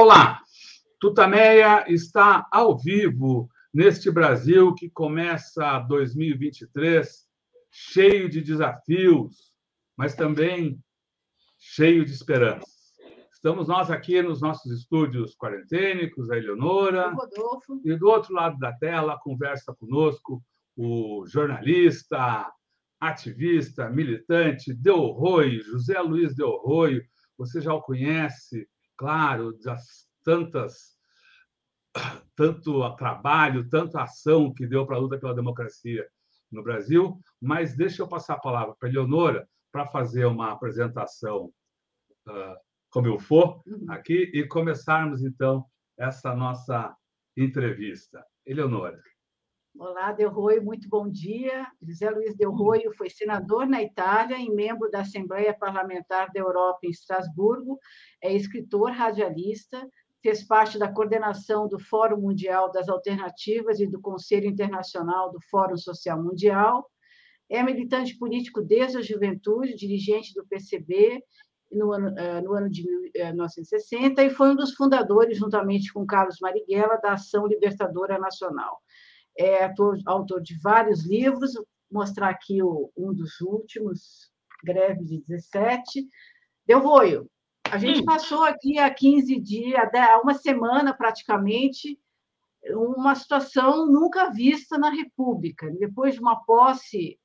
Olá, Tutameia está ao vivo neste Brasil que começa 2023 cheio de desafios, mas também cheio de esperança. Estamos nós aqui nos nossos estúdios quarentênicos, a Eleonora. Rodolfo. E do outro lado da tela, conversa conosco o jornalista, ativista, militante Del Roio, José Luiz Del Roio. Você já o conhece, claro, das tantas tanto trabalho, tanta ação que deu para a luta pela democracia no Brasil, mas deixa eu passar a palavra para a Eleonora para fazer uma apresentação uh, como eu for uhum. aqui e começarmos então essa nossa entrevista. Eleonora. Olá, Del Roio, muito bom dia. José Luiz Del Roio foi senador na Itália e membro da Assembleia Parlamentar da Europa em Estrasburgo, é escritor, radialista, fez parte da coordenação do Fórum Mundial das Alternativas e do Conselho Internacional do Fórum Social Mundial, é militante político desde a juventude, dirigente do PCB no ano, eh, no ano de 1960 eh, e foi um dos fundadores, juntamente com Carlos Marighella, da Ação Libertadora Nacional é autor, autor de vários livros, vou mostrar aqui o, um dos últimos, Greve de 17. Deu voio. A gente hum. passou aqui há 15 dias, há uma semana praticamente, uma situação nunca vista na República. Depois de uma posse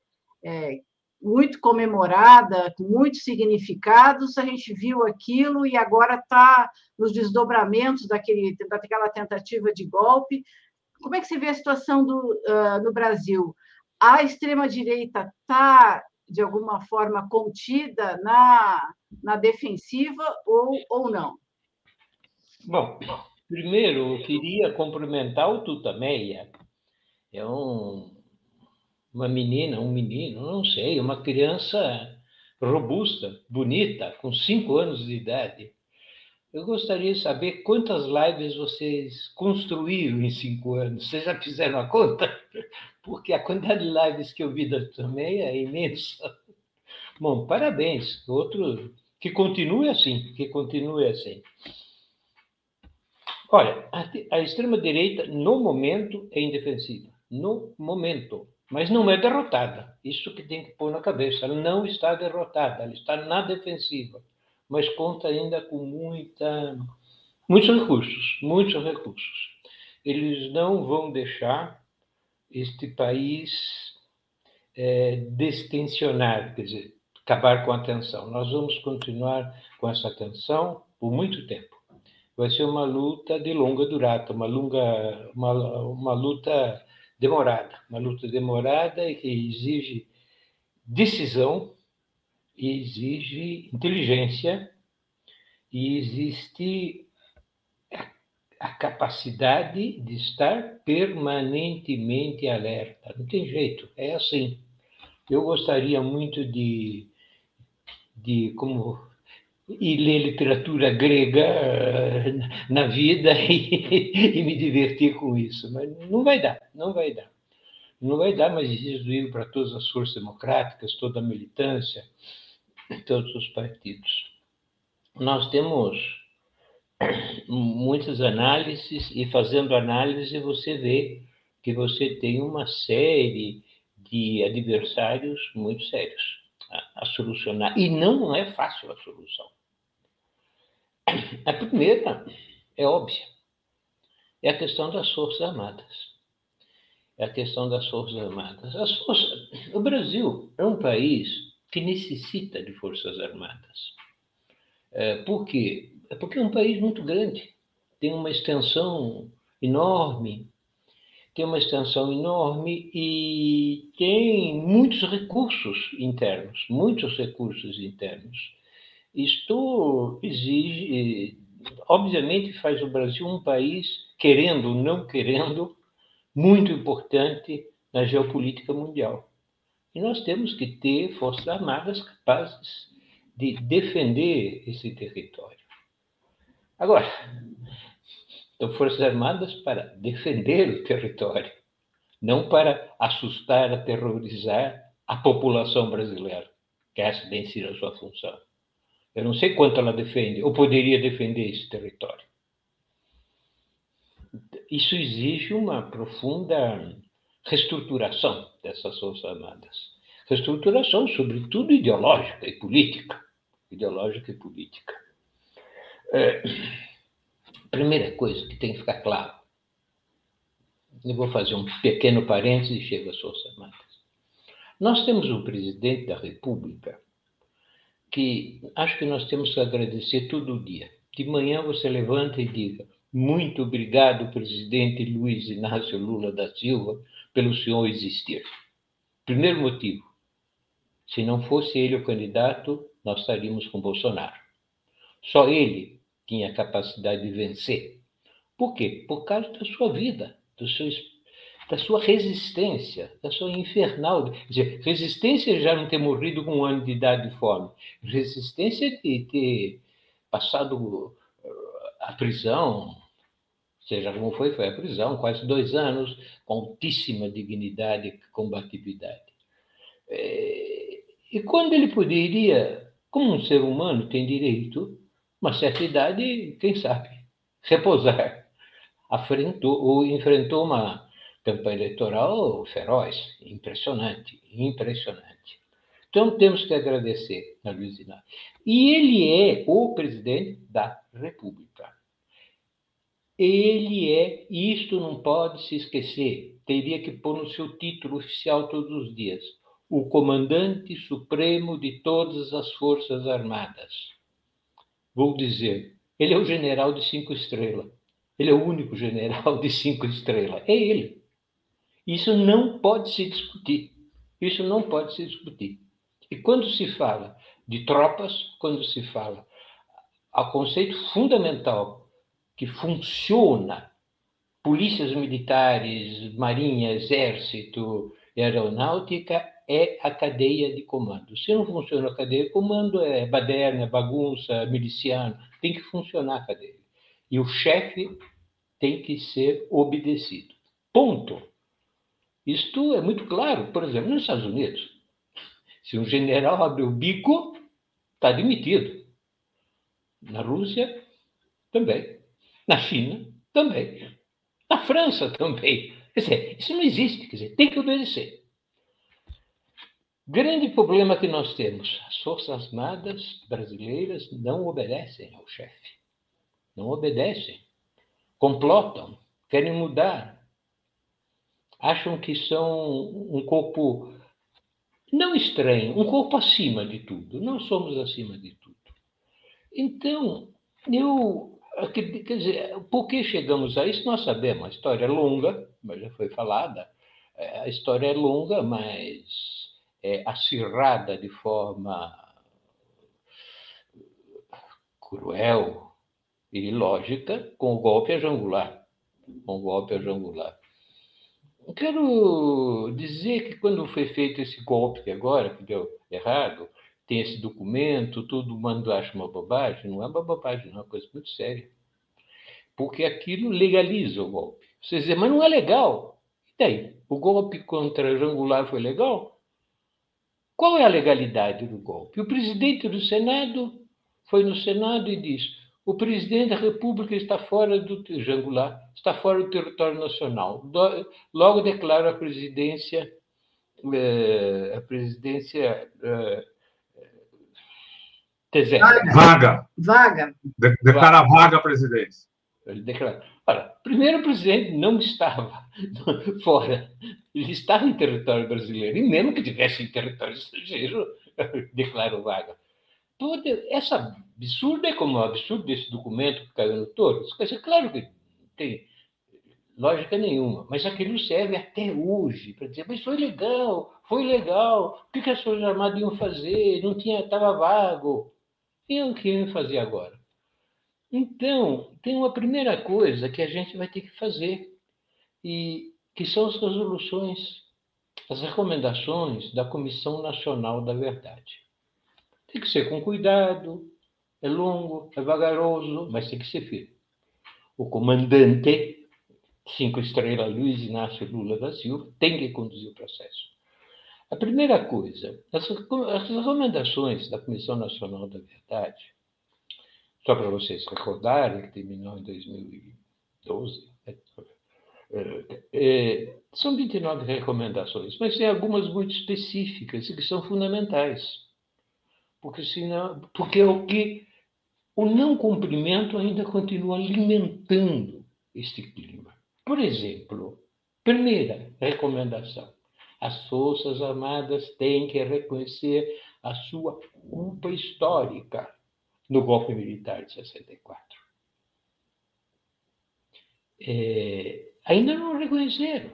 é, muito comemorada, com muitos significados, a gente viu aquilo e agora está nos desdobramentos daquele, daquela tentativa de golpe como é que você vê a situação do, uh, no Brasil? A extrema-direita está, de alguma forma, contida na, na defensiva ou, ou não? Bom, primeiro, eu queria cumprimentar o Tutameia. É um, uma menina, um menino, não sei, uma criança robusta, bonita, com cinco anos de idade. Eu gostaria de saber quantas lives vocês construíram em cinco anos. Vocês já fizeram a conta? Porque a quantidade de lives que eu vi também é imensa. Bom, parabéns. Outro que continue assim, que continue assim. Olha, a, a extrema-direita, no momento, é indefensiva. No momento. Mas não é derrotada. Isso que tem que pôr na cabeça. Ela não está derrotada, ela está na defensiva mas conta ainda com muita, muitos recursos, muitos recursos. Eles não vão deixar este país é, destensionar, quer dizer, acabar com a tensão. Nós vamos continuar com essa tensão por muito tempo. Vai ser uma luta de longa durata, uma, longa, uma, uma luta demorada, uma luta demorada e que exige decisão, exige inteligência e existe a capacidade de estar permanentemente alerta. Não tem jeito, é assim. Eu gostaria muito de, de como ler literatura grega eh, na vida e, e, me divertir com isso, mas não vai dar, não vai dar. Não vai dar, mas existe livro para todas as forças democráticas, toda a militância, todos os partidos. Nós temos muitas análises e fazendo análise você vê que você tem uma série de adversários muito sérios a, a solucionar. E não é fácil a solução. A primeira é óbvia. É a questão das Forças Armadas. É a questão das Forças Armadas. As forças... O Brasil é um país que necessita de forças armadas. É, por quê? É porque é um país muito grande, tem uma extensão enorme, tem uma extensão enorme e tem muitos recursos internos, muitos recursos internos. Isto exige, obviamente, faz o Brasil um país, querendo ou não querendo, muito importante na geopolítica mundial. E nós temos que ter forças armadas capazes de defender esse território. Agora, são forças armadas para defender o território, não para assustar, aterrorizar a população brasileira, que essa tem sido a sua função. Eu não sei quanto ela defende, ou poderia defender esse território. isso exige uma profunda reestruturação dessas Forças Armadas. Reestruturação, sobretudo ideológica e política. Ideológica e política. É, primeira coisa que tem que ficar claro. Eu vou fazer um pequeno parênteses e chego às Forças Armadas. Nós temos um presidente da República que acho que nós temos que agradecer todo dia. De manhã você levanta e diga: Muito obrigado, presidente Luiz Inácio Lula da Silva, pelo senhor existir. Primeiro motivo: se não fosse ele o candidato, nós estaríamos com Bolsonaro. Só ele tinha capacidade de vencer. Por quê? Por causa da sua vida, do seu, da sua resistência, da sua infernal. Quer dizer, resistência já não ter morrido com um ano de idade de fome, resistência de ter passado a prisão, seja como foi, foi a prisão, quase dois anos, com altíssima dignidade e combatividade. É, e quando ele poderia, como um ser humano tem direito, uma certa idade, quem sabe, repousar, afrentou ou enfrentou uma campanha eleitoral feroz, impressionante, impressionante. Então temos que agradecer a Luiz Inácio. E ele é o presidente da República. Ele é, isto não pode se esquecer, teria que pôr no seu título oficial todos os dias, o comandante supremo de todas as Forças Armadas. Vou dizer, ele é o general de cinco estrelas. Ele é o único general de cinco estrelas. É ele. Isso não pode se discutir. Isso não pode se discutir. E quando se fala de tropas, quando se fala a conceito fundamental que funciona, polícias militares, marinha, exército aeronáutica, é a cadeia de comando. Se não funciona a cadeia de comando, é baderna, bagunça, miliciano, tem que funcionar a cadeia. E o chefe tem que ser obedecido. Ponto. Isto é muito claro. Por exemplo, nos Estados Unidos, se um general abre o bico, está demitido. Na Rússia, também. Na China, também. Na França, também. Quer dizer, isso não existe. Quer dizer, tem que obedecer. Grande problema que nós temos: as Forças Armadas brasileiras não obedecem ao chefe. Não obedecem. Complotam, querem mudar. Acham que são um corpo não estranho, um corpo acima de tudo. Nós somos acima de tudo. Então, eu. Quer dizer, por que chegamos a isso? Nós sabemos. A história é longa, mas já foi falada. É, a história é longa, mas é acirrada de forma cruel e ilógica com o golpe a jangular. Com o golpe a jangular. Quero dizer que quando foi feito esse golpe agora, que deu errado, tem esse documento, todo mundo acha uma bobagem, não é uma bobagem, não é uma coisa muito séria. Porque aquilo legaliza o golpe. Você diz, mas não é legal. E daí? O golpe contra Jangular foi legal? Qual é a legalidade do golpe? O presidente do Senado foi no Senado e disse: o presidente da República está fora do Jangular, está fora do território nacional. Logo declara a presidência, eh, a presidência eh, Vaga. Vaga. De, declara vaga. vaga a presidência. Ele declara. Ora, primeiro o presidente não estava fora, ele estava em território brasileiro, e mesmo que tivesse em território estrangeiro, declarou vaga toda essa absurda é como o absurdo desse documento que caiu no touro. Quer dizer, claro que tem lógica nenhuma, mas aquilo serve até hoje para dizer, mas foi legal, foi legal, o que, que as Forças Armadas iam fazer? Não tinha, estava vago. E o que iam fazer agora? Então, tem uma primeira coisa que a gente vai ter que fazer, e que são as resoluções, as recomendações da Comissão Nacional da Verdade. Tem que ser com cuidado, é longo, é vagaroso, mas tem que ser firme. O comandante, cinco estrelas Luiz Inácio Lula da Silva, tem que conduzir o processo. A primeira coisa, as, recomendações da Comissão Nacional da Verdade, só para vocês recordarem, que terminou em 2012, né? é, são 29 recomendações, mas tem algumas muito específicas e que são fundamentais. Porque, senão, porque é o que o não cumprimento ainda continua alimentando este clima. Por exemplo, primeira recomendação: as Forças Armadas têm que reconhecer a sua culpa histórica no golpe militar de 64. É, ainda não reconheceram.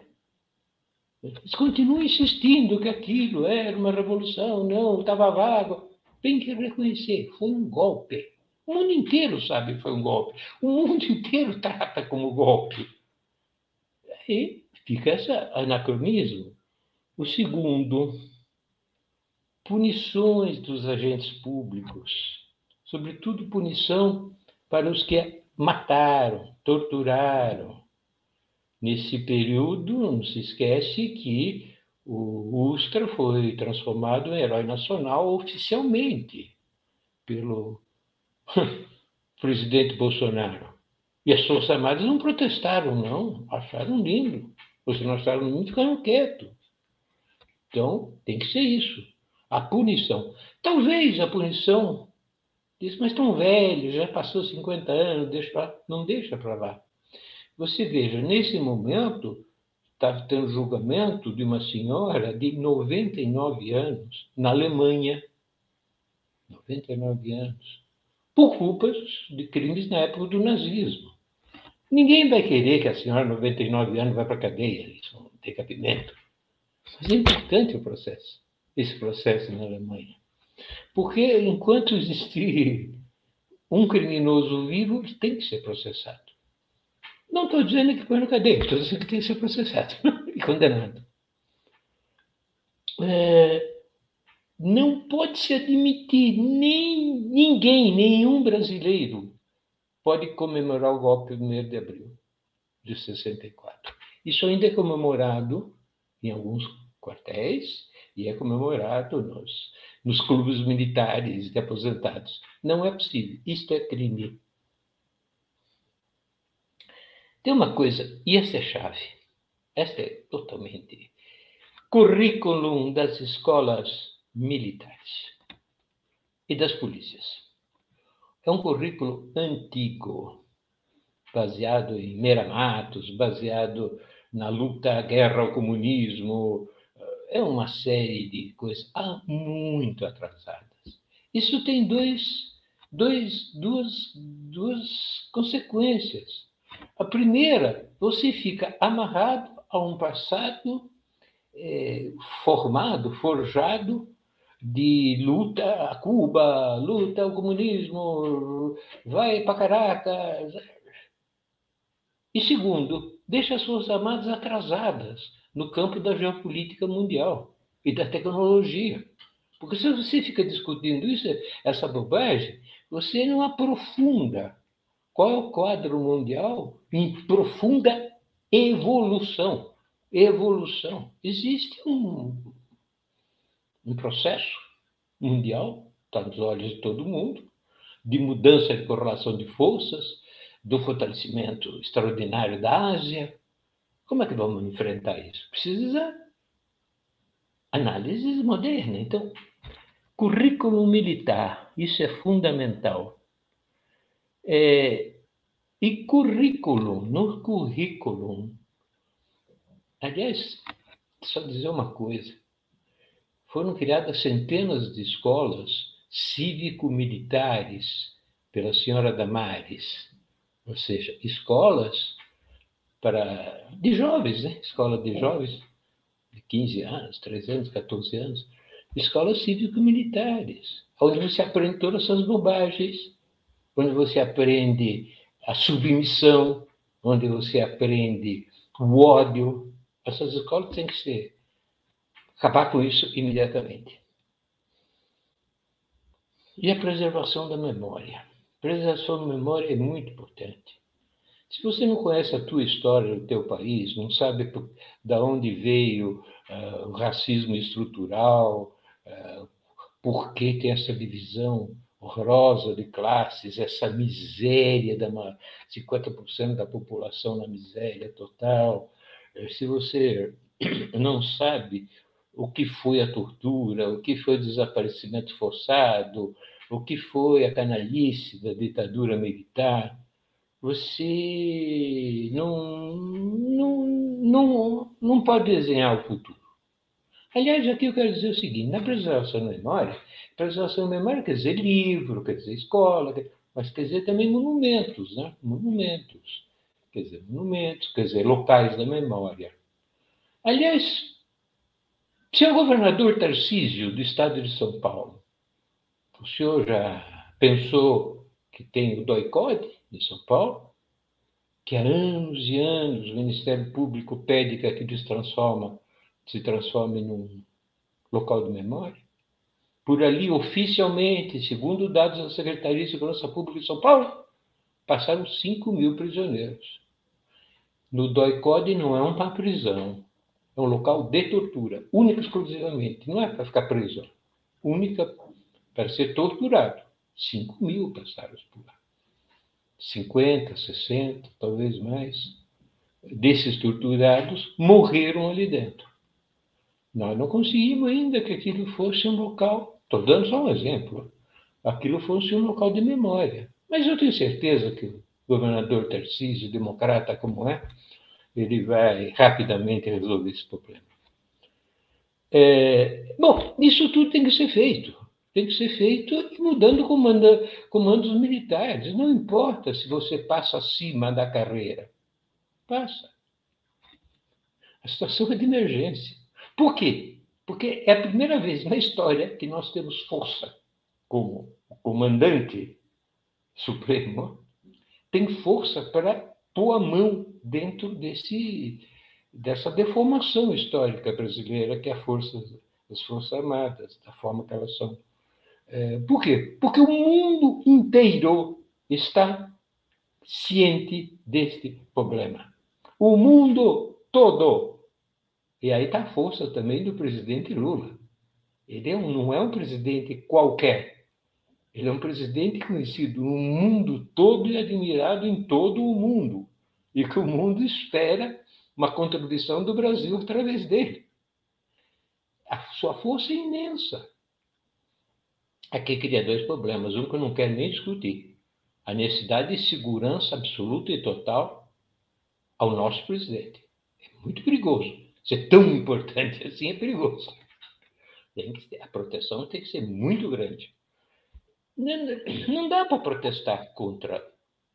Eles continuam insistindo que aquilo era uma revolução, não, estava vago. Tem que reconhecer, foi um golpe. O mundo inteiro sabe que foi um golpe. O mundo inteiro trata como golpe. E fica esse anacronismo. O segundo, punições dos agentes públicos, sobretudo punição para os que mataram, torturaram. Nesse período, não se esquece que o Ustra foi transformado em herói nacional oficialmente pelo presidente Bolsonaro. E as Forças Armadas não protestaram, não. Acharam lindo. Os não acharam lindo ficaram quietos. Então, tem que ser isso. A punição. Talvez a punição diz, mas tão velho, já passou 50 anos, deixa pra... não deixa para lá. Você veja, nesse momento, está tendo julgamento de uma senhora de 99 anos, na Alemanha. 99 anos. Por culpas de crimes na época do nazismo. Ninguém vai querer que a senhora, 99 anos, vá para a cadeia. Isso não tem cabimento. Mas é importante o processo, esse processo na Alemanha. Porque enquanto existir um criminoso vivo, ele tem que ser processado. Não estou dizendo que põe na cadeia, estou dizendo que tem que ser processado e condenado. É, não pode se admitir, nem ninguém, nenhum brasileiro pode comemorar o golpe do 1 de abril de 64. Isso ainda é comemorado em alguns quartéis e é comemorado nos, nos clubes militares de aposentados. Não é possível. Isto é crime. Tem uma coisa, e essa é chave. Essa é totalmente. Currículo das escolas militares e das polícias. É um currículo antigo, baseado em Meira Matos, baseado na luta à guerra ao comunismo, é uma série de coisas ah, muito atrasadas. Isso tem dois, dois, duas, duas consequências. A primeira, você fica amarrado a um passado é, formado, forjado de luta a Cuba, luta ao comunismo, vai para Caracas. E segundo, deixa as Forças Armadas atrasadas no campo da geopolítica mundial e da tecnologia. Porque se você fica discutindo isso, essa bobagem, você não aprofunda qual é o quadro mundial em profunda evolução. Evolução. Existe um, um processo mundial, está nos olhos de todo mundo, de mudança de correlação de forças, do fortalecimento extraordinário da Ásia. Como é que vamos enfrentar isso? Precisa análise moderna. Então, currículo militar, isso é fundamental. É, e currículo, no currículo, aliás, só dizer uma coisa, foram criadas centenas de escolas cívico-militares pela senhora Damares, ou seja, escolas para de jovens, né? Escola de jovens de 15 anos, 13 anos, 14 anos, escolas cívico-militares, onde você aprende todas essas bobagens onde você aprende a submissão, onde você aprende o ódio. Essas escolas têm que ser acabar com isso imediatamente. E a preservação da memória. A preservação da memória é muito importante. Se você não conhece a tua história do teu país, não sabe da onde veio uh, o racismo estrutural, uh, por que tem essa divisão horrorosa de classes, essa miséria, da 50% da população na miséria total, se você não sabe o que foi a tortura, o que foi o desaparecimento forçado, o que foi a canalice da ditadura militar, você não, não, não, não pode desenhar o futuro. Aliás, aqui eu quero dizer o seguinte: na preservação da memória, preservação da memória quer dizer livro, quer dizer escola, mas quer dizer também monumentos, né? Monumentos. Quer dizer, monumentos, quer dizer, locais da memória. Aliás, senhor governador Tarcísio, do estado de São Paulo, o senhor já pensou que tem o DOICOD de São Paulo? Que há anos e anos o Ministério Público pede que aquilo se transforma, se transforme num local de memória? Por ali, oficialmente, segundo dados da Secretaria de Segurança Pública de São Paulo, passaram 5 mil prisioneiros. No DOICOD não é uma prisão, é um local de tortura, única e exclusivamente. Não é para ficar preso, única para ser torturado. 5 mil passaram por lá. 50, 60, talvez mais, desses torturados morreram ali dentro. Nós não conseguimos ainda que aquilo fosse um local, estou dando só um exemplo, aquilo fosse um local de memória. Mas eu tenho certeza que o governador Tarcísio, democrata como é, ele vai rapidamente resolver esse problema. É, bom, isso tudo tem que ser feito. Tem que ser feito mudando comanda, comandos militares. Não importa se você passa acima da carreira. Passa. A situação é de emergência. Por quê? Porque é a primeira vez na história que nós temos força como comandante supremo tem força para pôr a mão dentro desse, dessa deformação histórica brasileira que é a força, as Forças Armadas, da forma que elas são. É, por quê? Porque o mundo inteiro está ciente deste problema. O mundo todo. E aí está a força também do presidente Lula. Ele é não é um presidente qualquer. Ele é um presidente conhecido no mundo todo e admirado em todo o mundo e que o mundo espera uma contribuição do Brasil através dele. A sua força é imensa. Aqui cria dois problemas. Um que eu não quero nem discutir. A necessidade de segurança absoluta e total ao nosso presidente. É muito perigoso. Ser tão importante assim é perigoso. A proteção tem que ser muito grande. Não, não dá para protestar contra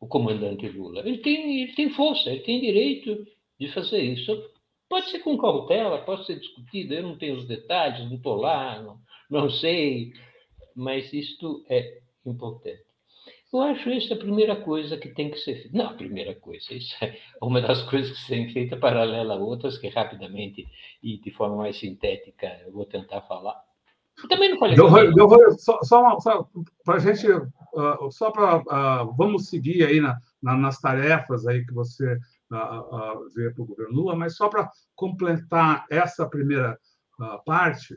o comandante Lula. Ele tem, ele tem força, ele tem direito de fazer isso. Pode ser com cautela, pode ser discutido, eu não tenho os detalhes, não estou lá, não, não sei, mas isto é importante. Eu acho essa a primeira coisa que tem que ser feita. Não, a primeira coisa, isso é uma das coisas que tem feita paralela a outras, que rapidamente e de forma mais sintética eu vou tentar falar. Eu também não falei. Eu, eu só, só, só para a gente uh, só para uh, ah, vamos seguir aí na, na, nas tarefas aí que você uh, vê para o governo Lula, mas só para completar essa primeira parte,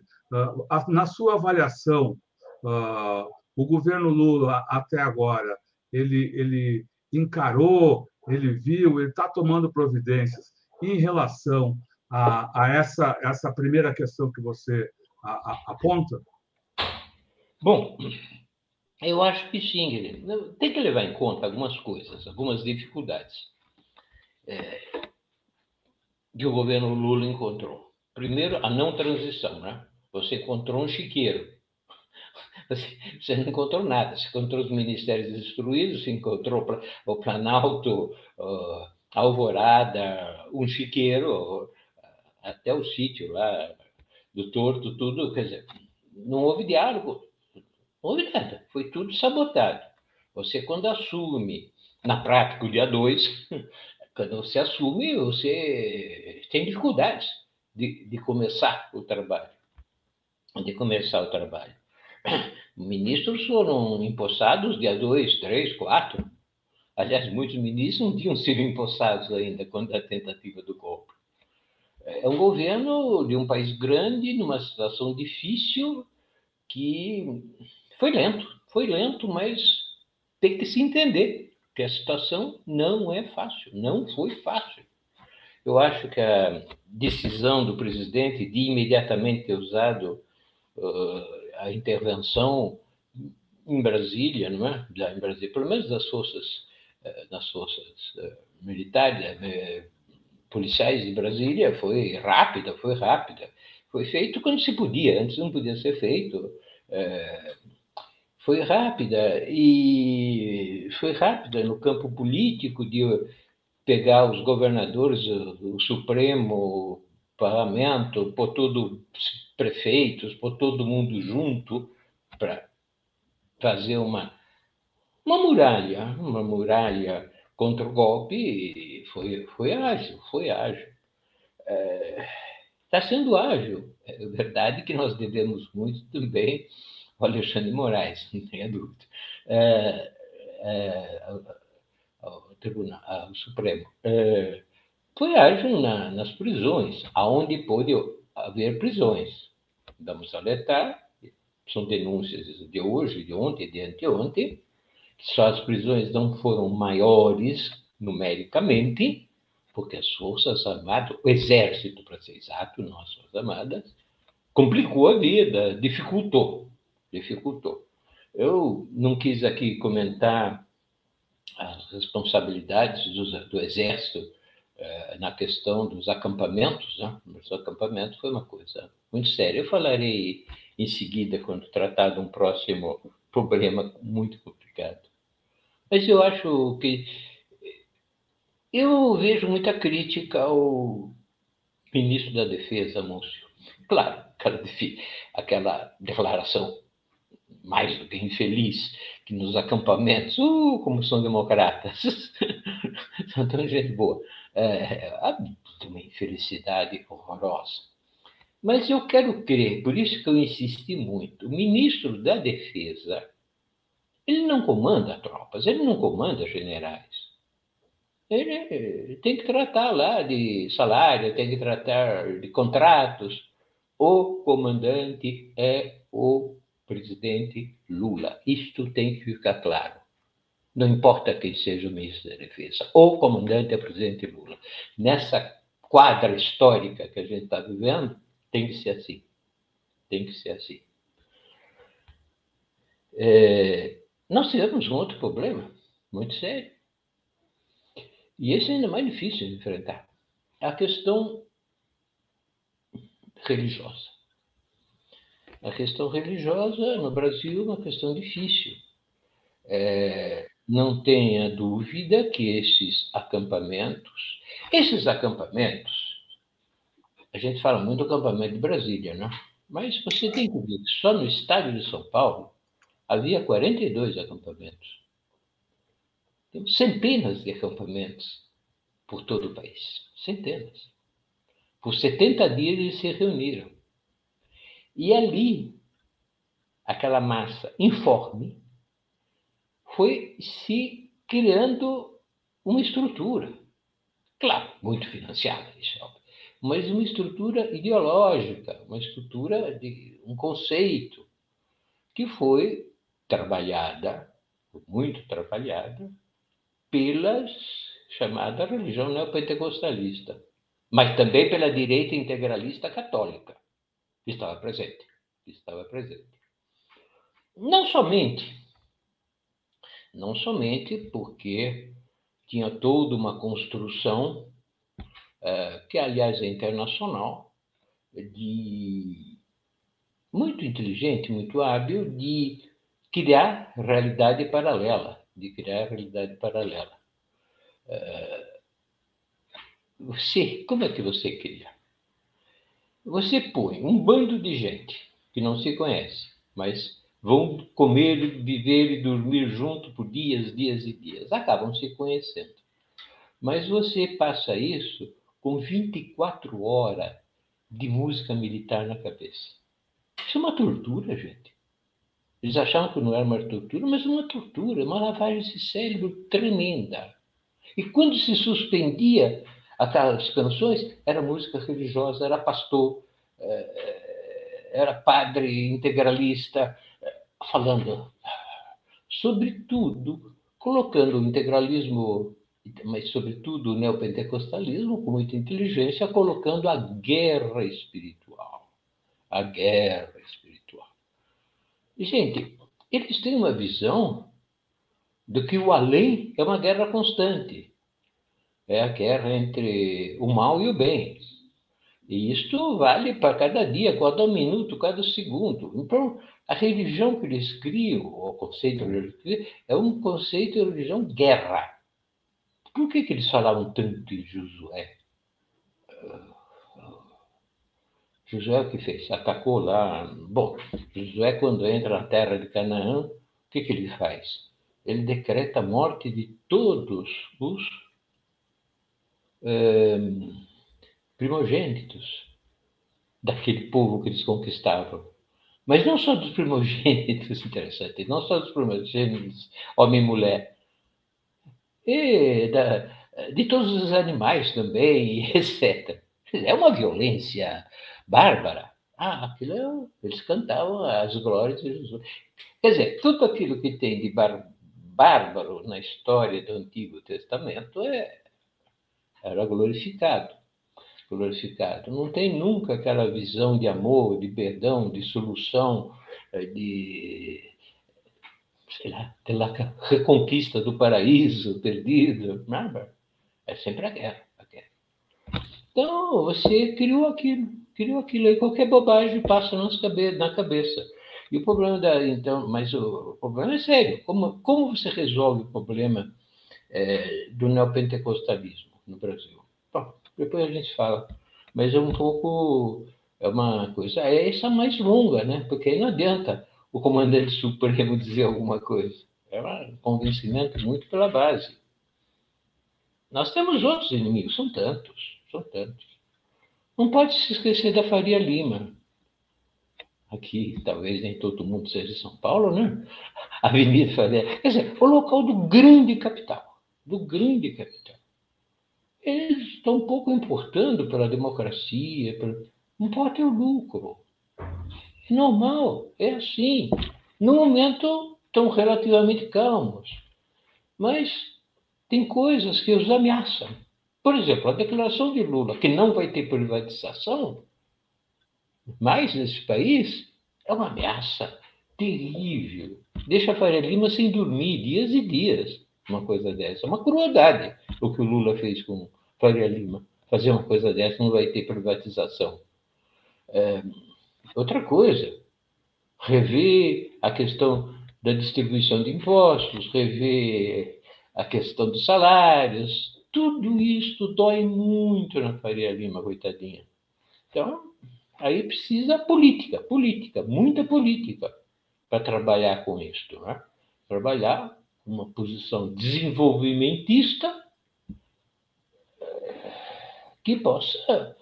na sua avaliação, o governo Lula até agora ele, ele encarou, ele viu, ele está tomando providências em relação a, a essa, essa primeira questão que você a, a, aponta? Bom, eu acho que sim, querido. Tem que levar em conta algumas coisas, algumas dificuldades é, que o governo Lula encontrou. Primeiro, a não transição, né? Você encontrou um chiqueiro. Você, não encontrou nada. Você encontrou os ministérios destruídos, você encontrou o Planalto, Alvorada, um chiqueiro, até o sítio lá do Torto, tudo. Quer dizer, não houve diálogo houve nada, foi tudo sabotado. Você, quando assume, na prática, o dia 2, quando você assume, você tem dificuldades de, de começar o trabalho. De começar o trabalho. Ministros foram empossados dia 2, 3, 4. Aliás, muitos ministros não tinham sido empossados ainda quando a tentativa do golpe. É um governo de um país grande, numa situação difícil, que foi lento, foi lento, mas tem que se entender que a situação não é fácil, não foi fácil. Eu acho que a decisão do presidente de imediatamente ter usado uh, a intervenção em Brasília, não é? Em Brasília, pelo menos das forças, uh, das forças uh, militares, policiais de Brasília, foi rápida, foi rápida. Foi feito quando se podia, antes não podia ser feito. foi rápida e foi rápida no campo político de pegar os governadores, o, Supremo, o Parlamento, pôr todos prefeitos, pôr todo mundo junto para fazer uma, uma muralha, uma muralha contra o golpe, e foi, foi ágil, foi ágil. Está é, tá sendo ágil. É verdade que nós devemos muito também ao Alexandre Moraes, não tenha dúvida. É, é, Tribunal, ao Supremo, é, foi ágil na, nas prisões, aonde pôde haver prisões. Vamos alertar, são denúncias de hoje, de ontem, de anteontem, que só as prisões não foram maiores numericamente, porque as Forças Armadas, o Exército, para ser exato, não as Forças Armadas, complicou a vida, dificultou, dificultou. Eu não quis aqui comentar as responsabilidades do, do Exército eh, na questão dos acampamentos, né? Os acampamentos foi uma coisa muito séria. Eu falarei em seguida quando tratar de um próximo problema muito complicado. Mas eu acho que eu vejo muita crítica ao ministro da Defesa, Múcio. Claro, aquela, aquela declaração mais do que infeliz, que nos acampamentos, uh, como são democratas, são tão gente boa. É, uma infelicidade horrorosa. Mas eu quero crer, por isso que eu insisti muito, o ministro da Defesa, ele não comanda tropas, ele não comanda generais. Ele tem que tratar lá de salário, tem que tratar de contratos. O comandante é o presidente Lula. Isto tem que ficar claro. Não importa quem seja o ministro da Defesa. O comandante é presidente Lula. Nessa quadra histórica que a gente está vivendo, tem que ser assim. Tem que ser assim. É, nós tivemos um outro problema muito sério. E esse é ainda mais difícil de enfrentar. A questão religiosa. A questão religiosa no Brasil é uma questão difícil. É, não tenha dúvida que esses acampamentos, esses acampamentos, a gente fala muito do acampamento de Brasília, né? mas você tem que ver que só no estado de São Paulo havia 42 acampamentos. Tem centenas de acampamentos por todo o país. Centenas. Por 70 dias eles se reuniram. E ali, aquela massa informe foi se criando uma estrutura. Claro, muito financiada, é mas uma estrutura ideológica, uma estrutura de um conceito que foi trabalhada, muito trabalhada, pela chamada religião neopentecostalista, mas também pela direita integralista católica estava presente. Estava presente. Não somente, não somente porque tinha toda uma construção, é, que aliás é internacional, de muito inteligente, muito hábil, de criar realidade paralela, de criar realidade paralela. É, você, como é que você cria? Você põe um bando de gente que não se conhece, mas vão comer, viver e dormir junto por dias, dias e dias. Acabam se conhecendo. Mas você passa isso com 24 horas de música militar na cabeça. Isso é uma tortura, gente. Eles achavam que não era uma tortura, mas uma tortura, uma lavagem de cérebro tremenda. E quando se suspendia aquelas canções, era música religiosa, era pastor, eh, era padre integralista, eh, falando sobre tudo, colocando o integralismo mas, sobretudo, o neopentecostalismo, com muita inteligência, colocando a guerra espiritual. A guerra espiritual. E, gente, eles têm uma visão de que o além é uma guerra constante. É a guerra entre o mal e o bem. E isto vale para cada dia, cada minuto, cada segundo. Então, a religião que eles criam, o conceito de religião, é um conceito de religião guerra. Por que, que eles falavam tanto de Josué? Josué o que fez? Atacou lá. Bom, Josué, quando entra na terra de Canaã, o que, que ele faz? Ele decreta a morte de todos os eh, primogênitos daquele povo que eles conquistavam. Mas não só dos primogênitos, interessante, não só dos primogênitos, homem e mulher, e da, de todos os animais também, etc. É uma violência bárbara. Ah, aquilo é, eles cantavam as glórias de Jesus. Quer dizer, tudo aquilo que tem de bar, bárbaro na história do Antigo Testamento é, era glorificado. Glorificado. Não tem nunca aquela visão de amor, de perdão, de solução, eh, de sei lá, pela reconquista do paraíso perdido, nada. É sempre a guerra, a guerra. Então, você criou aquilo, criou aquilo, e qualquer bobagem passa na cabeça. E o problema da, então, mas o, o problema é sério. Como, como você resolve o problema é, do neopentecostalismo no Brasil? Bom, depois a gente fala. Mas é um pouco, é uma coisa, é essa mais longa, né? Porque aí não adianta o comandante supremo dizer alguma coisa. É um convencimento muito pela base. Nós temos outros inimigos, são tantos, são tantos. Não pode se esquecer da Faria Lima. Aqui, talvez nem todo mundo seja de São Paulo, né? Avenida Faria. Quer dizer, o local do grande capital. Do grande capital. Eles estão pouco importando pela democracia, não pode ter o lucro. É normal, é assim. No momento, estão relativamente calmos. Mas tem coisas que os ameaçam. Por exemplo, a declaração de Lula que não vai ter privatização mais nesse país é uma ameaça terrível. Deixa a Faria Lima sem dormir dias e dias. Uma coisa dessa. É uma crueldade o que o Lula fez com Faria Lima. Fazer uma coisa dessa não vai ter privatização. É, Outra coisa, rever a questão da distribuição de impostos, rever a questão dos salários, tudo isso dói muito na Faria Lima, coitadinha. Então, aí precisa política, política, muita política para trabalhar com isto. Né? Trabalhar uma posição desenvolvimentista que possa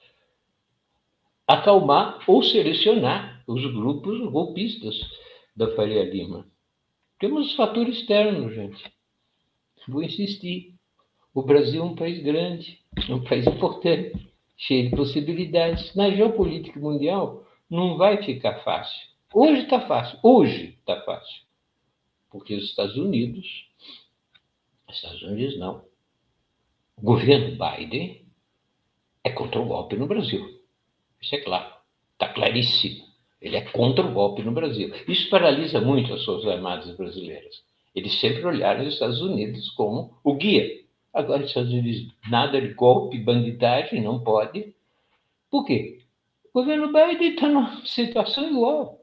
acalmar ou selecionar os grupos golpistas da Faria Lima. Temos os fatores externos, gente. Vou insistir. O Brasil é um país grande, é um país importante, cheio de possibilidades. Na geopolítica mundial, não vai ficar fácil. Hoje está fácil, hoje está fácil. Porque os Estados Unidos, Estados Unidos não, o governo Biden é contra o golpe no Brasil. Isso é claro, está claríssimo. Ele é contra o golpe no Brasil. Isso paralisa muito as Forças Armadas brasileiras. Eles sempre olharam os Estados Unidos como o guia. Agora, os Estados Unidos, nada de golpe, bandidagem, não pode. Por quê? O governo Biden está numa situação igual,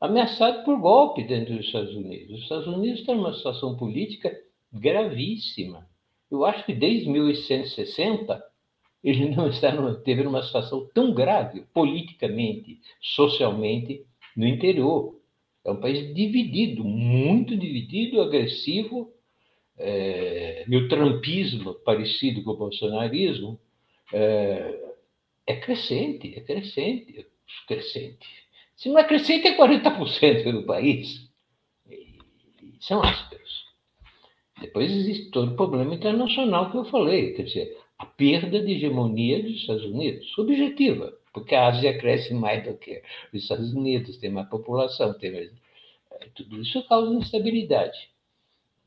ameaçado por golpe dentro dos Estados Unidos. Os Estados Unidos estão numa situação política gravíssima. Eu acho que desde 1860 ele não está numa, teve numa situação tão grave, politicamente, socialmente, no interior. É um país dividido, muito dividido, agressivo, é, e o trumpismo, parecido com o bolsonarismo, é, é crescente, é crescente, é crescente. Se não é crescente, é 40% do país. E são ásperos. Depois existe todo o problema internacional que eu falei, quer dizer, a perda de hegemonia dos Estados Unidos, objetiva, porque a Ásia cresce mais do que os Estados Unidos, tem mais população, tem mais... É, tudo isso causa instabilidade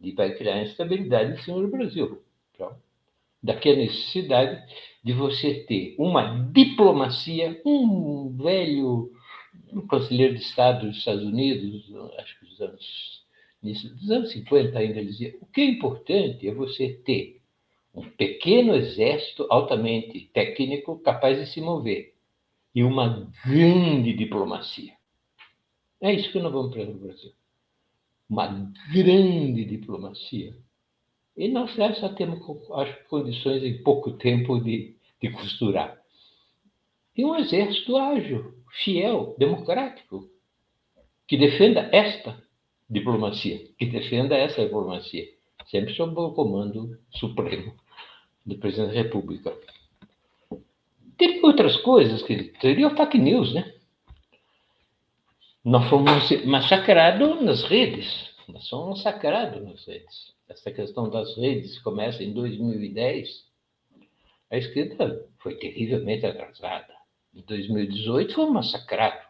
e vai criar instabilidade em cima do Brasil. Então, daquela necessidade de você ter uma diplomacia, um velho um conselheiro de Estado dos Estados Unidos, acho que dos anos, dos anos 50 ainda, dizia: o que é importante é você ter um pequeno exército altamente técnico capaz de se mover e uma grande diplomacia. É isso que nós vamos para o Brasil. Uma grande diplomacia. E nós já temos, acho, condições em pouco tempo de, de costurar. E um exército ágil, fiel, democrático, que defenda esta diplomacia, que defenda essa diplomacia, sempre sob o comando supremo do presidente da República. Teria outras coisas, que teria fake news, né? Nós fomos massacrados nas redes, nós somos massacrados nas redes. Essa questão das redes começa em 2010. A esquerda foi terrivelmente atrasada. Em 2018 foi massacrado.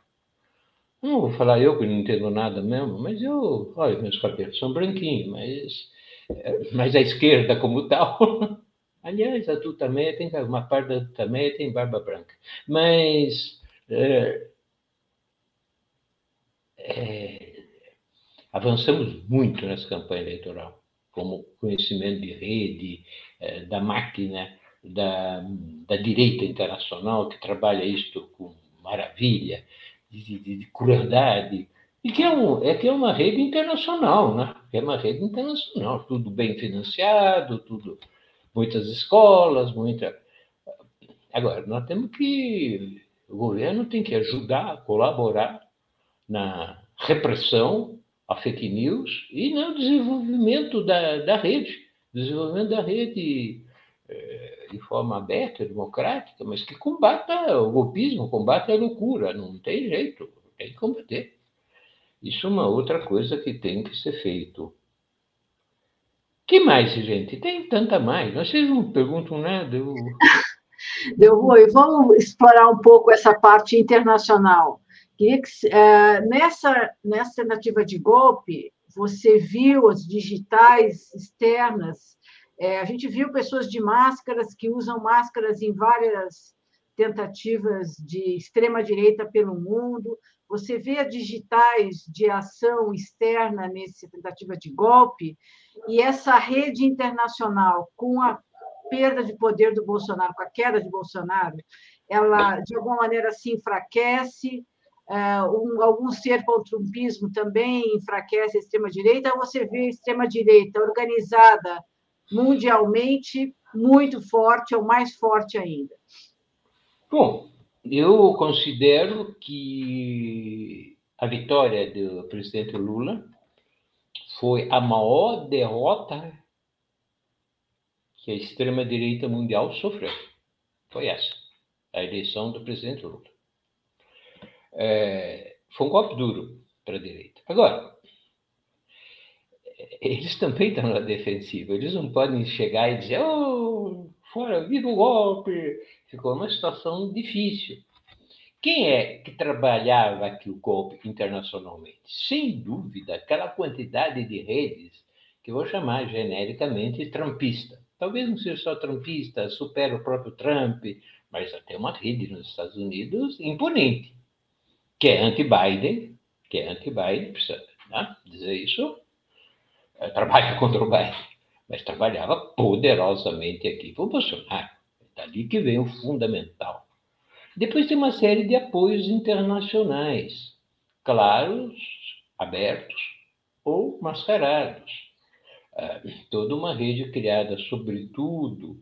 Não vou falar eu que não entendo nada mesmo, mas eu, olha, meus cabelos são branquinhos, mas, mas a esquerda como tal Aliás, a tu também tem uma parte da também tem barba branca. Mas é, é, avançamos muito nessa campanha eleitoral, como conhecimento de rede, é, da máquina, da, da direita internacional, que trabalha isto com maravilha, de, de, de crueldade, e que é, um, é que é uma rede internacional, né? É uma rede internacional, tudo bem financiado, tudo muitas escolas, muita. Agora, nós temos que. O governo tem que ajudar, colaborar na repressão a fake news e no desenvolvimento da, da rede. Desenvolvimento da rede é, de forma aberta, democrática, mas que combata o golpismo, combata a loucura. Não tem jeito, tem que combater. Isso é uma outra coisa que tem que ser feito. Que mais, gente? Tem tanta mais. Vocês não perguntam nada. Eu... Deu ruim. Vamos explorar um pouco essa parte internacional. Uh, nessa, nessa tentativa de golpe, você viu as digitais externas. É, a gente viu pessoas de máscaras que usam máscaras em várias tentativas de extrema-direita pelo mundo. Você vê digitais de ação externa nessa tentativa de golpe, e essa rede internacional, com a perda de poder do Bolsonaro, com a queda de Bolsonaro, ela, de alguma maneira, se enfraquece. Uh, um, algum cerco ao trumpismo também enfraquece a extrema-direita. Você vê a extrema-direita organizada mundialmente muito forte, ou mais forte ainda. Bom, eu considero que a vitória do presidente Lula foi a maior derrota que a extrema-direita mundial sofreu. Foi essa, a eleição do presidente Lula. É, foi um golpe duro para a direita. Agora, eles também estão na defensiva. Eles não podem chegar e dizer, oh, fora, viva o golpe. Ficou uma situação difícil. Quem é que trabalhava aqui o golpe internacionalmente? Sem dúvida, aquela quantidade de redes que eu vou chamar genericamente trumpista. Talvez não seja só trumpista, supera o próprio Trump, mas até uma rede nos Estados Unidos imponente, que é anti-Biden, que é anti-Biden, precisa né, dizer isso, trabalha contra o Biden, mas trabalhava poderosamente aqui para o Bolsonaro. Dali que vem o fundamental. Depois tem uma série de apoios internacionais, claros, abertos ou mascarados. Ah, toda uma rede criada, sobretudo,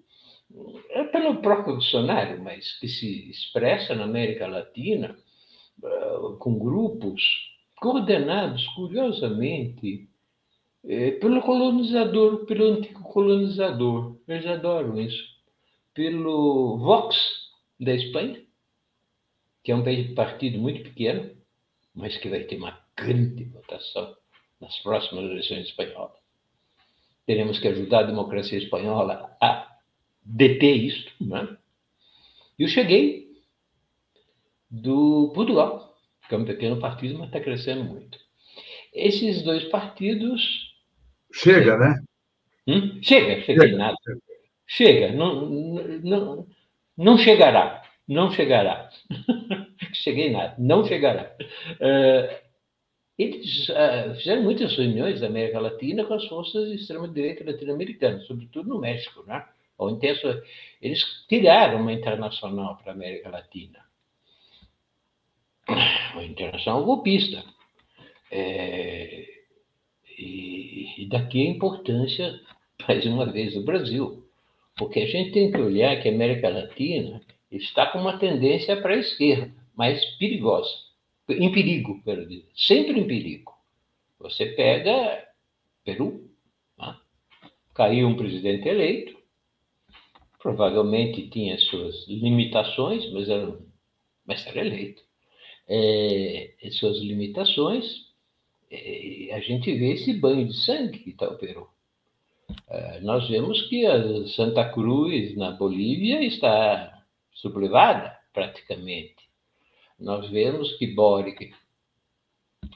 é pelo próprio Bolsonaro, mas que se expressa na América Latina, ah, com grupos coordenados, curiosamente, é, pelo colonizador, pelo antigo colonizador, eles adoram isso, pelo Vox da Espanha, que é um partido muito pequeno, mas que vai ter uma grande votação nas próximas eleições espanholas. Teremos que ajudar a democracia espanhola a deter isso. Né? Eu cheguei do Portugal, que é um pequeno partido, mas está crescendo muito. Esses dois partidos. Chega, né? Hum? Chega, chega, chega nada. chega, não, não, não chegará, não chegará. Cheguei nada, não chegará. Uh, eles uh, fizeram muitas reuniões na América Latina com as forças de extrema-direita latino-americanas, sobretudo no México, né? Eles criaram uma internacional para a América Latina, uma internacional golpista. É, e, e daqui a importância, mais uma vez, do Brasil. Porque a gente tem que olhar que a América Latina está com uma tendência para a esquerda, mais perigosa. Em perigo, quero dizer. Sempre em perigo. Você pega Peru, né? caiu um presidente eleito, provavelmente tinha suas limitações, mas era, mas era eleito. É, suas limitações, é, a gente vê esse banho de sangue que está o Peru. É, nós vemos que a Santa Cruz, na Bolívia, está sublevada, praticamente. Nós vemos que Boric,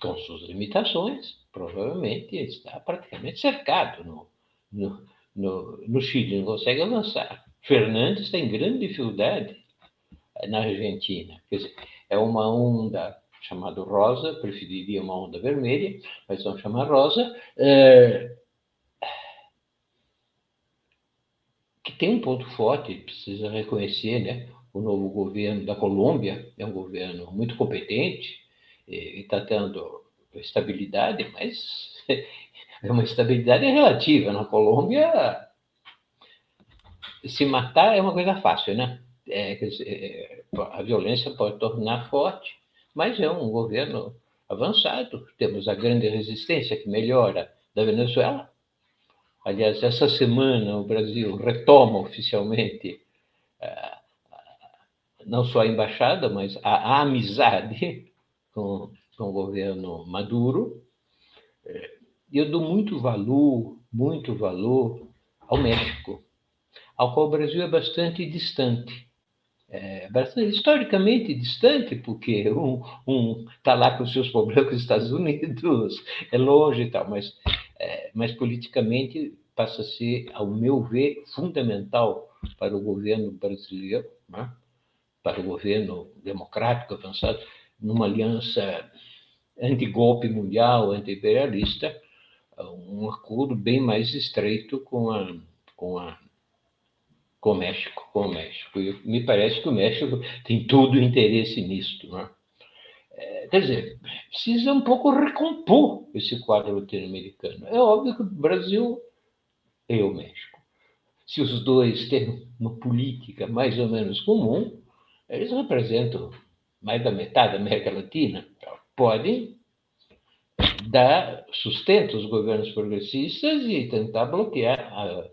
com suas limitações, provavelmente está praticamente cercado no, no, no, no Chile, não consegue avançar. Fernandes tem grande dificuldade na Argentina. Quer dizer, é uma onda chamada rosa, preferiria uma onda vermelha, mas vamos chamar rosa. É, que tem um ponto forte, precisa reconhecer, né? O novo governo da Colômbia é um governo muito competente e está tendo estabilidade, mas é uma estabilidade relativa. Na Colômbia, se matar é uma coisa fácil, né? É, dizer, a violência pode tornar forte, mas é um governo avançado. Temos a grande resistência que melhora da Venezuela, Aliás, essa semana o Brasil retoma oficialmente eh, não só a embaixada, mas a, amizade com, com, o governo Maduro. Eh, eu dou muito valor, muito valor ao México, ao qual o Brasil é bastante distante. É bastante, historicamente distante, porque um está lá com seus problemas com os Estados Unidos, é longe e tal, mas é, mas politicamente passa a ser, ao meu ver, fundamental para o governo brasileiro, né? para o governo democrático avançado, numa aliança anti-golpe mundial, anti-imperialista, um acordo bem mais estreito com a, com a com o México, com o México. E me parece que o México tem todo o interesse nisto, né? Quer dizer, precisa um pouco recompor esse quadro latino-americano. É óbvio que o Brasil e o México. Se os dois têm uma política mais ou menos comum, eles representam mais da metade da América Latina. Podem dar sustento aos governos progressistas e tentar bloquear a,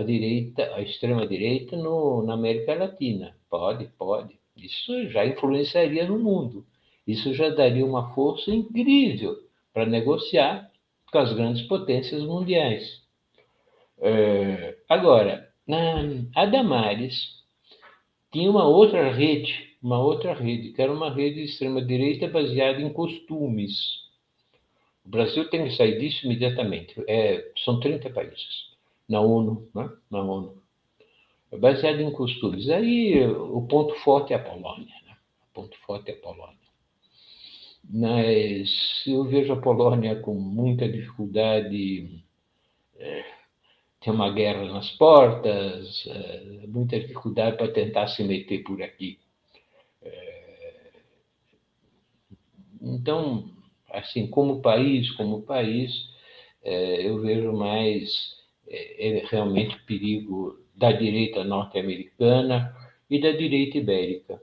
a direita, a extrema direita no, na América Latina. Pode, pode. Isso já influenciaria no mundo. Isso já daria uma força incrível para negociar com as grandes potências mundiais. É, agora, a Damares tinha uma outra rede, uma outra rede, que era uma rede de extrema-direita baseada em costumes. O Brasil tem que sair disso imediatamente. É, são 30 países na ONU, né? na ONU. Baseado em costumes. Aí o ponto forte é a Polônia. Né? O ponto forte é a Polônia. Mas eu vejo a Polônia com muita dificuldade. É, tem uma guerra nas portas, é, muita dificuldade para tentar se meter por aqui. É, então, assim, como país, como país, é, eu vejo mais é, realmente perigo da direita norte-americana e da direita ibérica.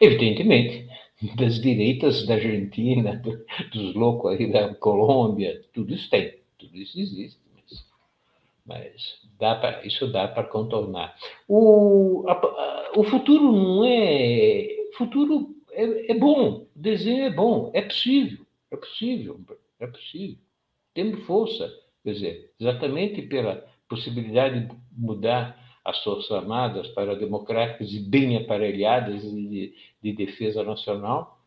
Evidentemente, das direitas da Argentina, dos loucos aí da Colômbia, tudo isso tem, tudo isso existe mas dá pra, isso dá para contornar. O, a, a, o futuro não é. futuro é, é, bom, o desenho é bom, é possível, é possível, é possível. Temos força, quer dizer, exatamente pela possibilidade de mudar as Forças Armadas para democráticas e bem aparelhadas de, de defesa nacional,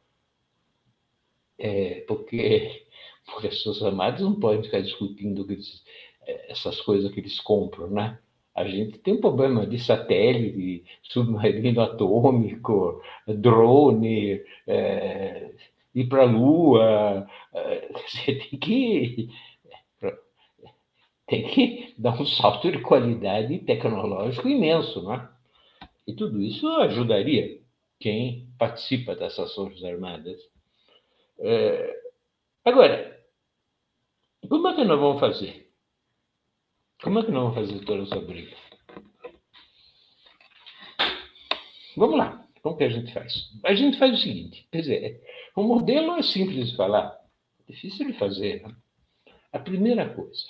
é, porque, porque as Forças Armadas não podem ficar discutindo essas coisas que eles compram, né? A gente tem um problema de satélite, submarino atômico, drone, é, ir para a Lua. É, você tem que, tem que dar um salto de qualidade tecnológico imenso, não é? E tudo isso ajudaria quem participa dessas Forças Armadas. É, agora, como é que nós vamos fazer? Como é que nós vamos fazer toda essa briga? Vamos lá. Como que a gente faz? A gente faz o seguinte: quer dizer, o modelo é simples de falar, é difícil de fazer. Né? A primeira coisa,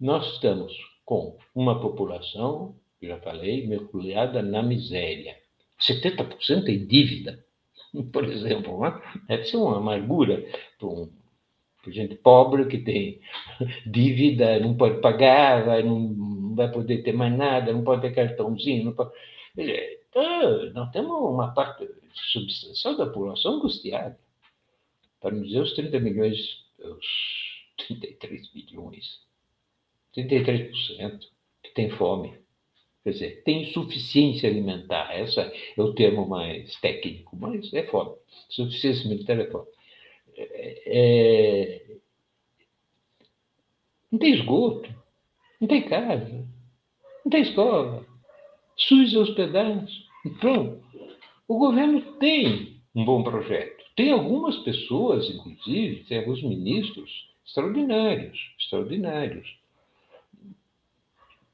nós estamos com uma população, já falei, mergulhada na miséria. 70% em dívida, por exemplo. Né? Deve ser uma amargura para um gente pobre que tem dívida, não pode pagar, vai, não, vai poder ter mais nada, não pode ter cartãozinho. Não pode... Então, nós temos uma parte substancial da população angustiada. Para não dizer os 30 milhões, os 33 milhões, 33% que tem fome. Quer dizer, tem insuficiência alimentar. Esse é o termo mais técnico, mas é fome. Suficiência alimentar é fome é, não tem esgoto, não tem casa, não tem escola, SUS e hospedagens. Pronto. O governo tem um bom projeto. Tem algumas pessoas, inclusive, tem alguns ministros extraordinários, extraordinários.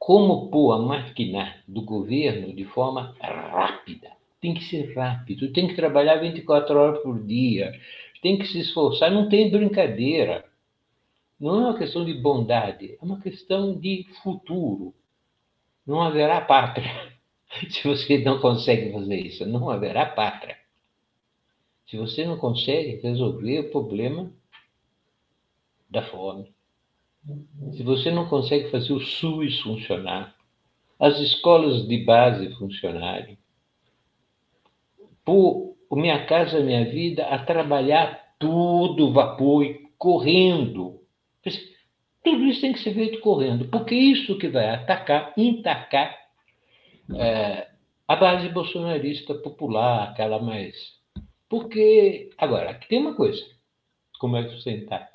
Como pôr a máquina do governo de forma rápida? Tem que ser rápido, tem que trabalhar 24 horas por dia, tem que se esforçar, não tem brincadeira. Não é uma questão de bondade, é uma questão de futuro. Não haverá pátria se você não consegue fazer isso. Não haverá pátria. Se você não consegue resolver o problema da fome, se você não consegue fazer o SUS funcionar, as escolas de base funcionarem, por Minha Casa Minha Vida a trabalhar tudo vapor e correndo. Tudo isso tem que ser feito correndo, porque isso que vai atacar, intacar é, a base bolsonarista popular, aquela mais. Porque, agora, aqui tem uma coisa: como é que você intaca?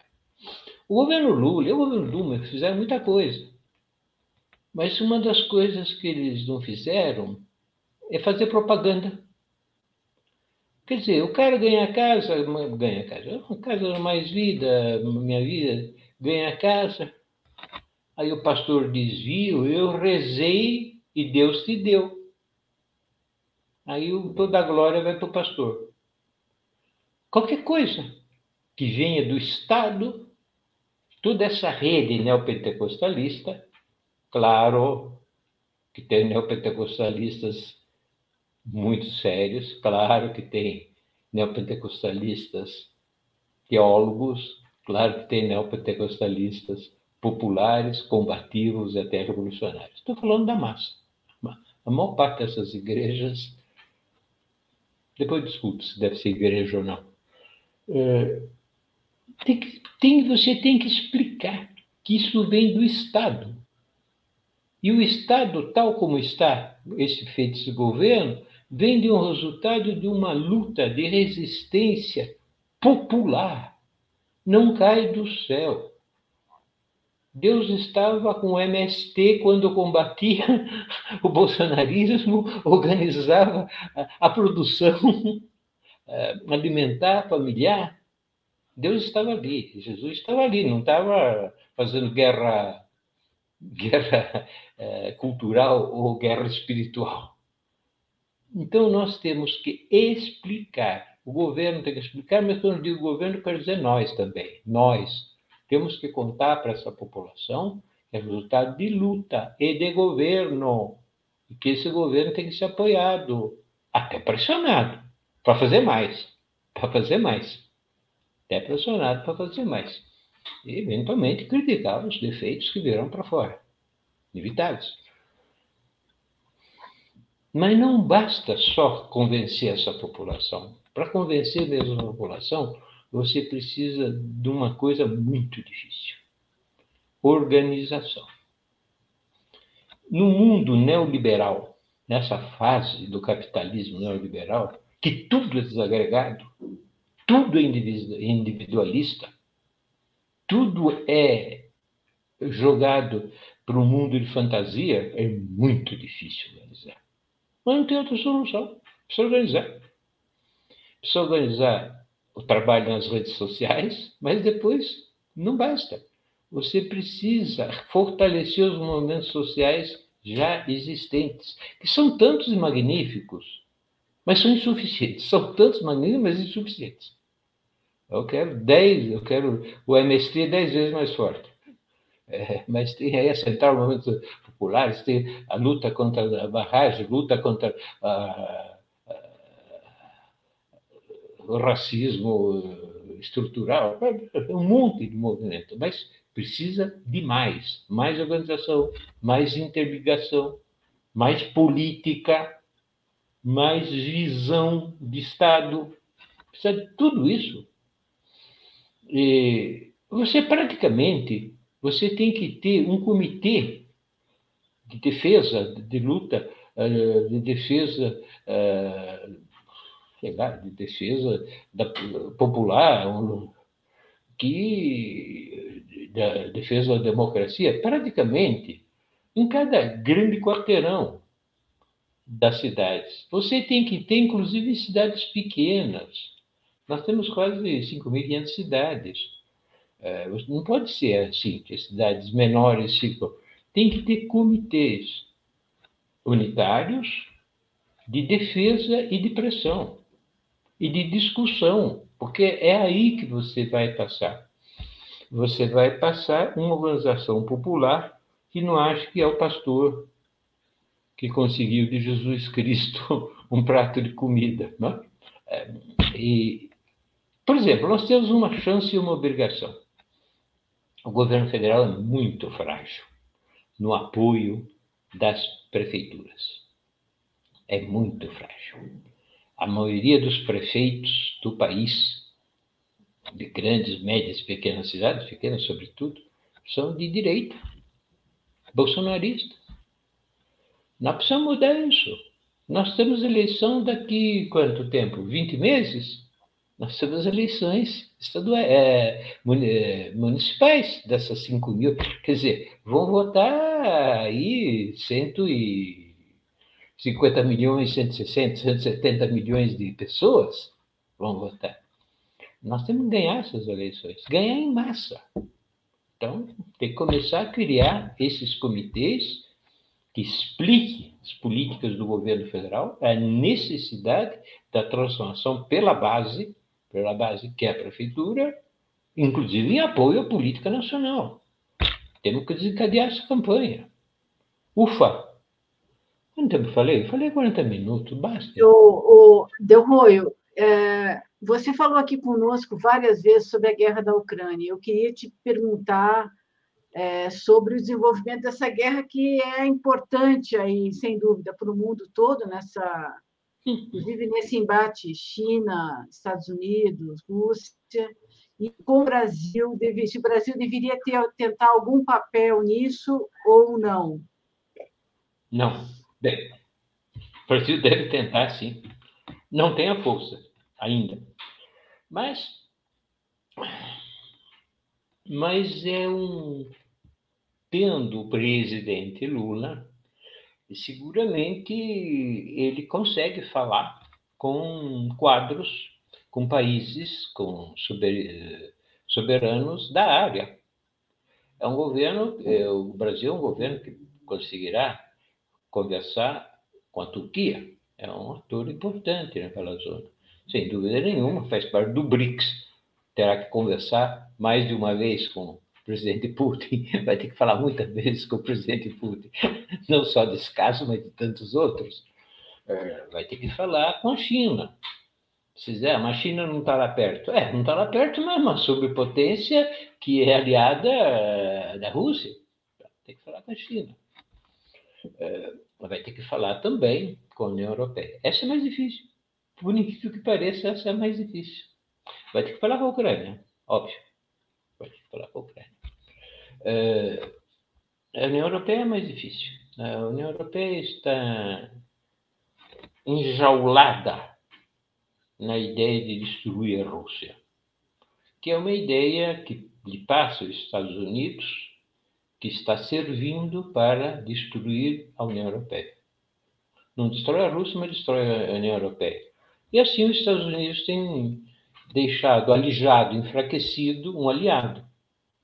O governo Lula e o governo Dilma fizeram muita coisa. Mas uma das coisas que eles não fizeram é fazer propaganda. Quer dizer, o cara ganha casa, ganha casa, casa mais vida, minha vida, ganha casa. Aí o pastor diz, viu, eu rezei e Deus te deu. Aí toda a glória vai para o pastor. Qualquer coisa que venha do Estado, toda essa rede neopentecostalista, claro que tem neopentecostalistas muito sérios. Claro que tem neopentecostalistas teólogos, claro que tem neopentecostalistas populares, combativos e até revolucionários. Estou falando da massa. A maior parte dessas igrejas, depois discuto se deve ser igreja ou não, é, tem que, tem, você tem que explicar que isso vem do Estado. E o Estado, tal como está esse feito esse governo, vem de um resultado de uma luta de resistência popular. Não cai do céu. Deus estava com o MST quando combatia o bolsonarismo, organizava a produção eh, alimentar familiar. Deus estava ali, Jesus estava ali, não estava fazendo guerra, guerra eh, cultural ou guerra espiritual. Então, nós temos que explicar. O governo tem que explicar, mas quando eu digo governo, quero dizer nós também. Nós temos que contar para essa população que é resultado de luta e de governo. E que esse governo tem que ser apoiado, até pressionado, para fazer mais. Para fazer mais. Até pressionado para fazer mais. E, eventualmente, criticar os defeitos que virão para fora. Inevitáveis. Mas não basta só convencer essa população. Para convencer mesmo a população, você precisa de uma coisa muito difícil: organização. no mundo neoliberal, nessa fase do capitalismo neoliberal, que tudo é desagregado, tudo é individualista, tudo é jogado para um mundo de fantasia, é muito difícil organizar. Mas não tem outra solução. Precisa organizar. Precisa organizar o trabalho nas redes sociais, mas depois não basta. Você precisa fortalecer os movimentos sociais já existentes, que são tantos e magníficos, mas são insuficientes. São tantos magníficos, mas insuficientes. Eu quero 10, eu quero o MST 10 vezes mais forte. É, mas tem aí a Central Movimentos Populares, tem a luta contra a barragem, luta contra a, a, o racismo estrutural, é um monte de movimento, mas precisa de mais, mais organização, mais interligação, mais política, mais visão de Estado, precisa de tudo isso. E você praticamente você tem que ter um comitê de defesa, de luta, eh, de defesa, eh, sei lá, de defesa da, popular, que da defesa da democracia, praticamente em cada grande quarteirão das cidades. Você tem que ter, inclusive, cidades pequenas. Nós temos quase 5.500 cidades. É, não pode ser assim, que as cidades menores ficam. Tem que ter comitês unitários de defesa e de pressão e de discussão, porque é aí que você vai passar. Você vai passar uma organização popular que não acha que é o pastor que conseguiu de Jesus Cristo um prato de comida. Não? É? E, por exemplo, nós temos uma chance e uma obrigação o governo federal é muito frágil no apoio das prefeituras. É muito frágil. A maioria dos prefeitos do país, de grandes, médias, pequenas cidades, pequenas sobretudo, são de direita, bolsonaristas. Nós precisamos mudar isso. Nós temos eleição daqui quanto tempo? 20 meses? Nós temos eleições estaduais, é, é, municipais dessas 5 mil. Quer dizer, vão votar aí 150 milhões, 160, 170 milhões de pessoas vão votar. Nós temos que ganhar essas eleições, ganhar em massa. Então, tem que começar a criar esses comitês que expliquem as políticas do governo federal, a necessidade da transformação pela base pela base que é a prefeitura, inclusive em apoio à política nacional. Temos que desencadear essa campanha. Ufa! Quanto tempo falei? Falei 40 minutos, basta. O, o Delroio, é, você falou aqui conosco várias vezes sobre a guerra da Ucrânia. Eu queria te perguntar é, sobre o desenvolvimento dessa guerra que é importante aí, sem dúvida, para o mundo todo nessa inclusive nesse embate China, Estados Unidos, Rússia, e com o Brasil, se o Brasil deveria ter, tentar algum papel nisso ou não? Não. Bem, o Brasil deve tentar, sim. Não tem a força ainda. Mas, mas é um. Tendo o presidente Lula, e seguramente ele consegue falar com quadros, com países, com soberanos da área. É um governo, é, o Brasil é um governo que conseguirá conversar com a Turquia. É um ator importante naquela zona. Sem dúvida nenhuma, faz parte do BRICS. Terá que conversar mais de uma vez com presidente Putin, vai ter que falar muitas vezes com o presidente Putin, não só desse caso, mas de tantos outros. É, vai ter que falar com a China. Se quiser, mas a China não está lá perto. É, não está lá perto, mas é uma superpotência que é aliada é, da Rússia. Tem que falar com a China. É, vai ter que falar também com a União Europeia. Essa é mais difícil. Por incrível que pareça, essa é mais difícil. Vai ter que falar com a Ucrânia, óbvio. Vai ter que falar com a Ucrânia. Uh, a União Europeia é mais difícil. A União Europeia está enjaulada na ideia de destruir a Rússia, que é uma ideia que lhe passa os Estados Unidos, que está servindo para destruir a União Europeia. Não destrói a Rússia, mas destrói a União Europeia. E assim os Estados Unidos têm deixado alijado, enfraquecido um aliado,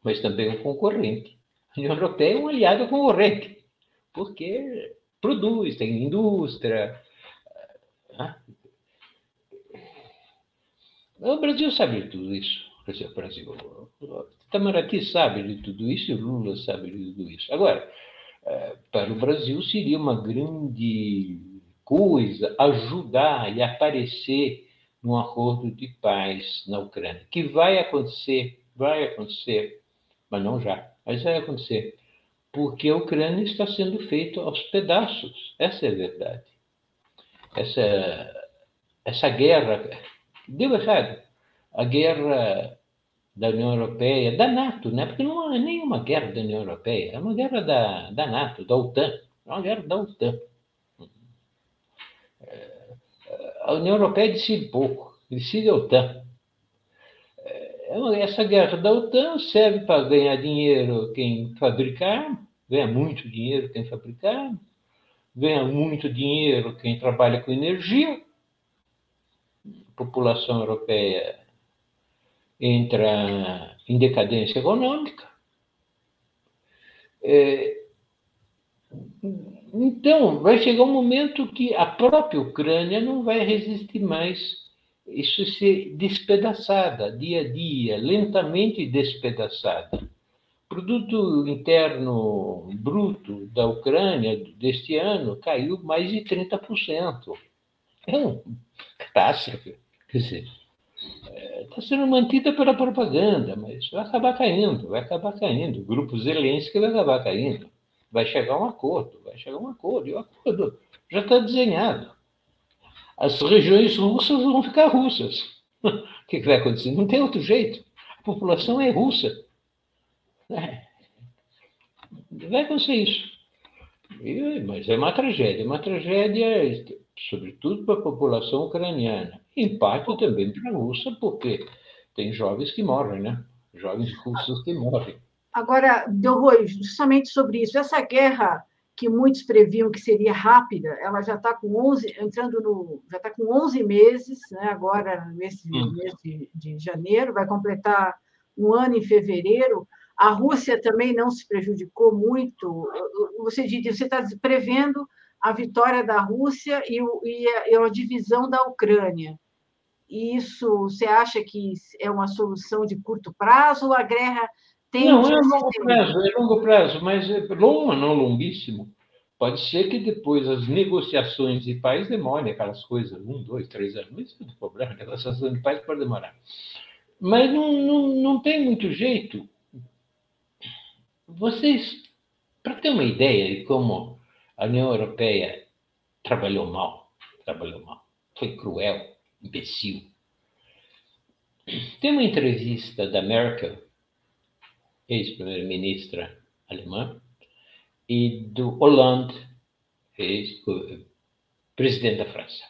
mas também um concorrente. União Europeia é um aliado concorrente, porque produz, tem indústria. Né? O Brasil sabe de tudo isso. O Brasil. Itamaraty sabe de tudo isso e Lula sabe de tudo isso. Agora, eh, para o Brasil seria uma grande coisa ajudar e aparecer num acordo de paz na Ucrânia, que vai acontecer, vai acontecer, mas não já, mas vai acontecer, porque a Ucrânia está sendo feita aos pedaços, essa é a verdade. Essa, essa guerra deu errado. A guerra da União Europeia, da NATO, né? porque não é nenhuma guerra da União Europeia, é uma guerra da, da NATO, da OTAN, é uma guerra da OTAN. A União Europeia decide pouco, decide a OTAN. É, essa guerra da OTAN serve para ganhar dinheiro quem fabricar, ganha muito dinheiro quem fabricar, ganha muito dinheiro quem trabalha com energia, a população europeia entra em decadência econômica. É, então, vai chegar um momento que a própria Ucrânia não vai resistir mais. Isso ser despedaçada, dia a dia, lentamente despedaçada. O produto interno bruto da Ucrânia deste ano caiu mais de 30%. É uma catástrofe. Quer dizer, está sendo mantida pela propaganda, mas vai acabar caindo, vai acabar caindo. O grupo Zelensky vai acabar caindo. Vai chegar um acordo, vai chegar um acordo, e o acordo já está desenhado. As regiões russas vão ficar russas. O que, vai acontecer? Não tem outro jeito. A população é russa. É. Vai acontecer isso. mas é uma tragédia, uma tragédia, sobretudo para a população ucraniana. Impacto também para a Rússia, porque tem jovens que morrem, né? Jovens russos que morrem. Agora, Delroi, justamente sobre isso, essa guerra que muitos previam que seria rápida, ela já está com 11, entrando no, já está com 11 meses, né? agora nesse hum. mês de, de janeiro, vai completar um ano em fevereiro. A Rússia também não se prejudicou muito. Você diz, você está prevendo a vitória da Rússia e, e, a, e a divisão da Ucrânia. Isso você acha que é uma solução de curto prazo ou a guerra tem não, é longo prazo, é longo prazo, mas é longo, não longuíssimo. Pode ser que depois as negociações de paz demorem aquelas coisas, um, dois, três anos. Não é problema, negociação de paz pode demorar. Mas não, não, não tem muito jeito. Vocês, para ter uma ideia de como a União Europeia trabalhou mal, trabalhou mal, foi cruel, imbecil. Tem uma entrevista da Merkel ex-primeira-ministra alemã, e do Hollande, ex-presidente da França.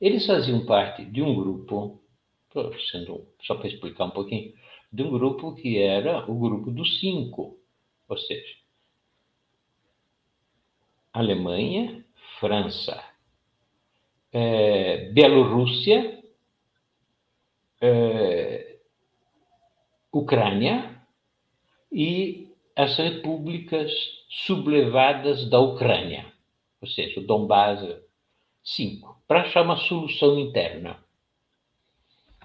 Eles faziam parte de um grupo, sendo, só para explicar um pouquinho, de um grupo que era o grupo dos cinco, ou seja, Alemanha, França, é, Bielorrússia, é, Ucrânia e as repúblicas sublevadas da Ucrânia, ou seja, o Donbass 5, para achar uma solução interna.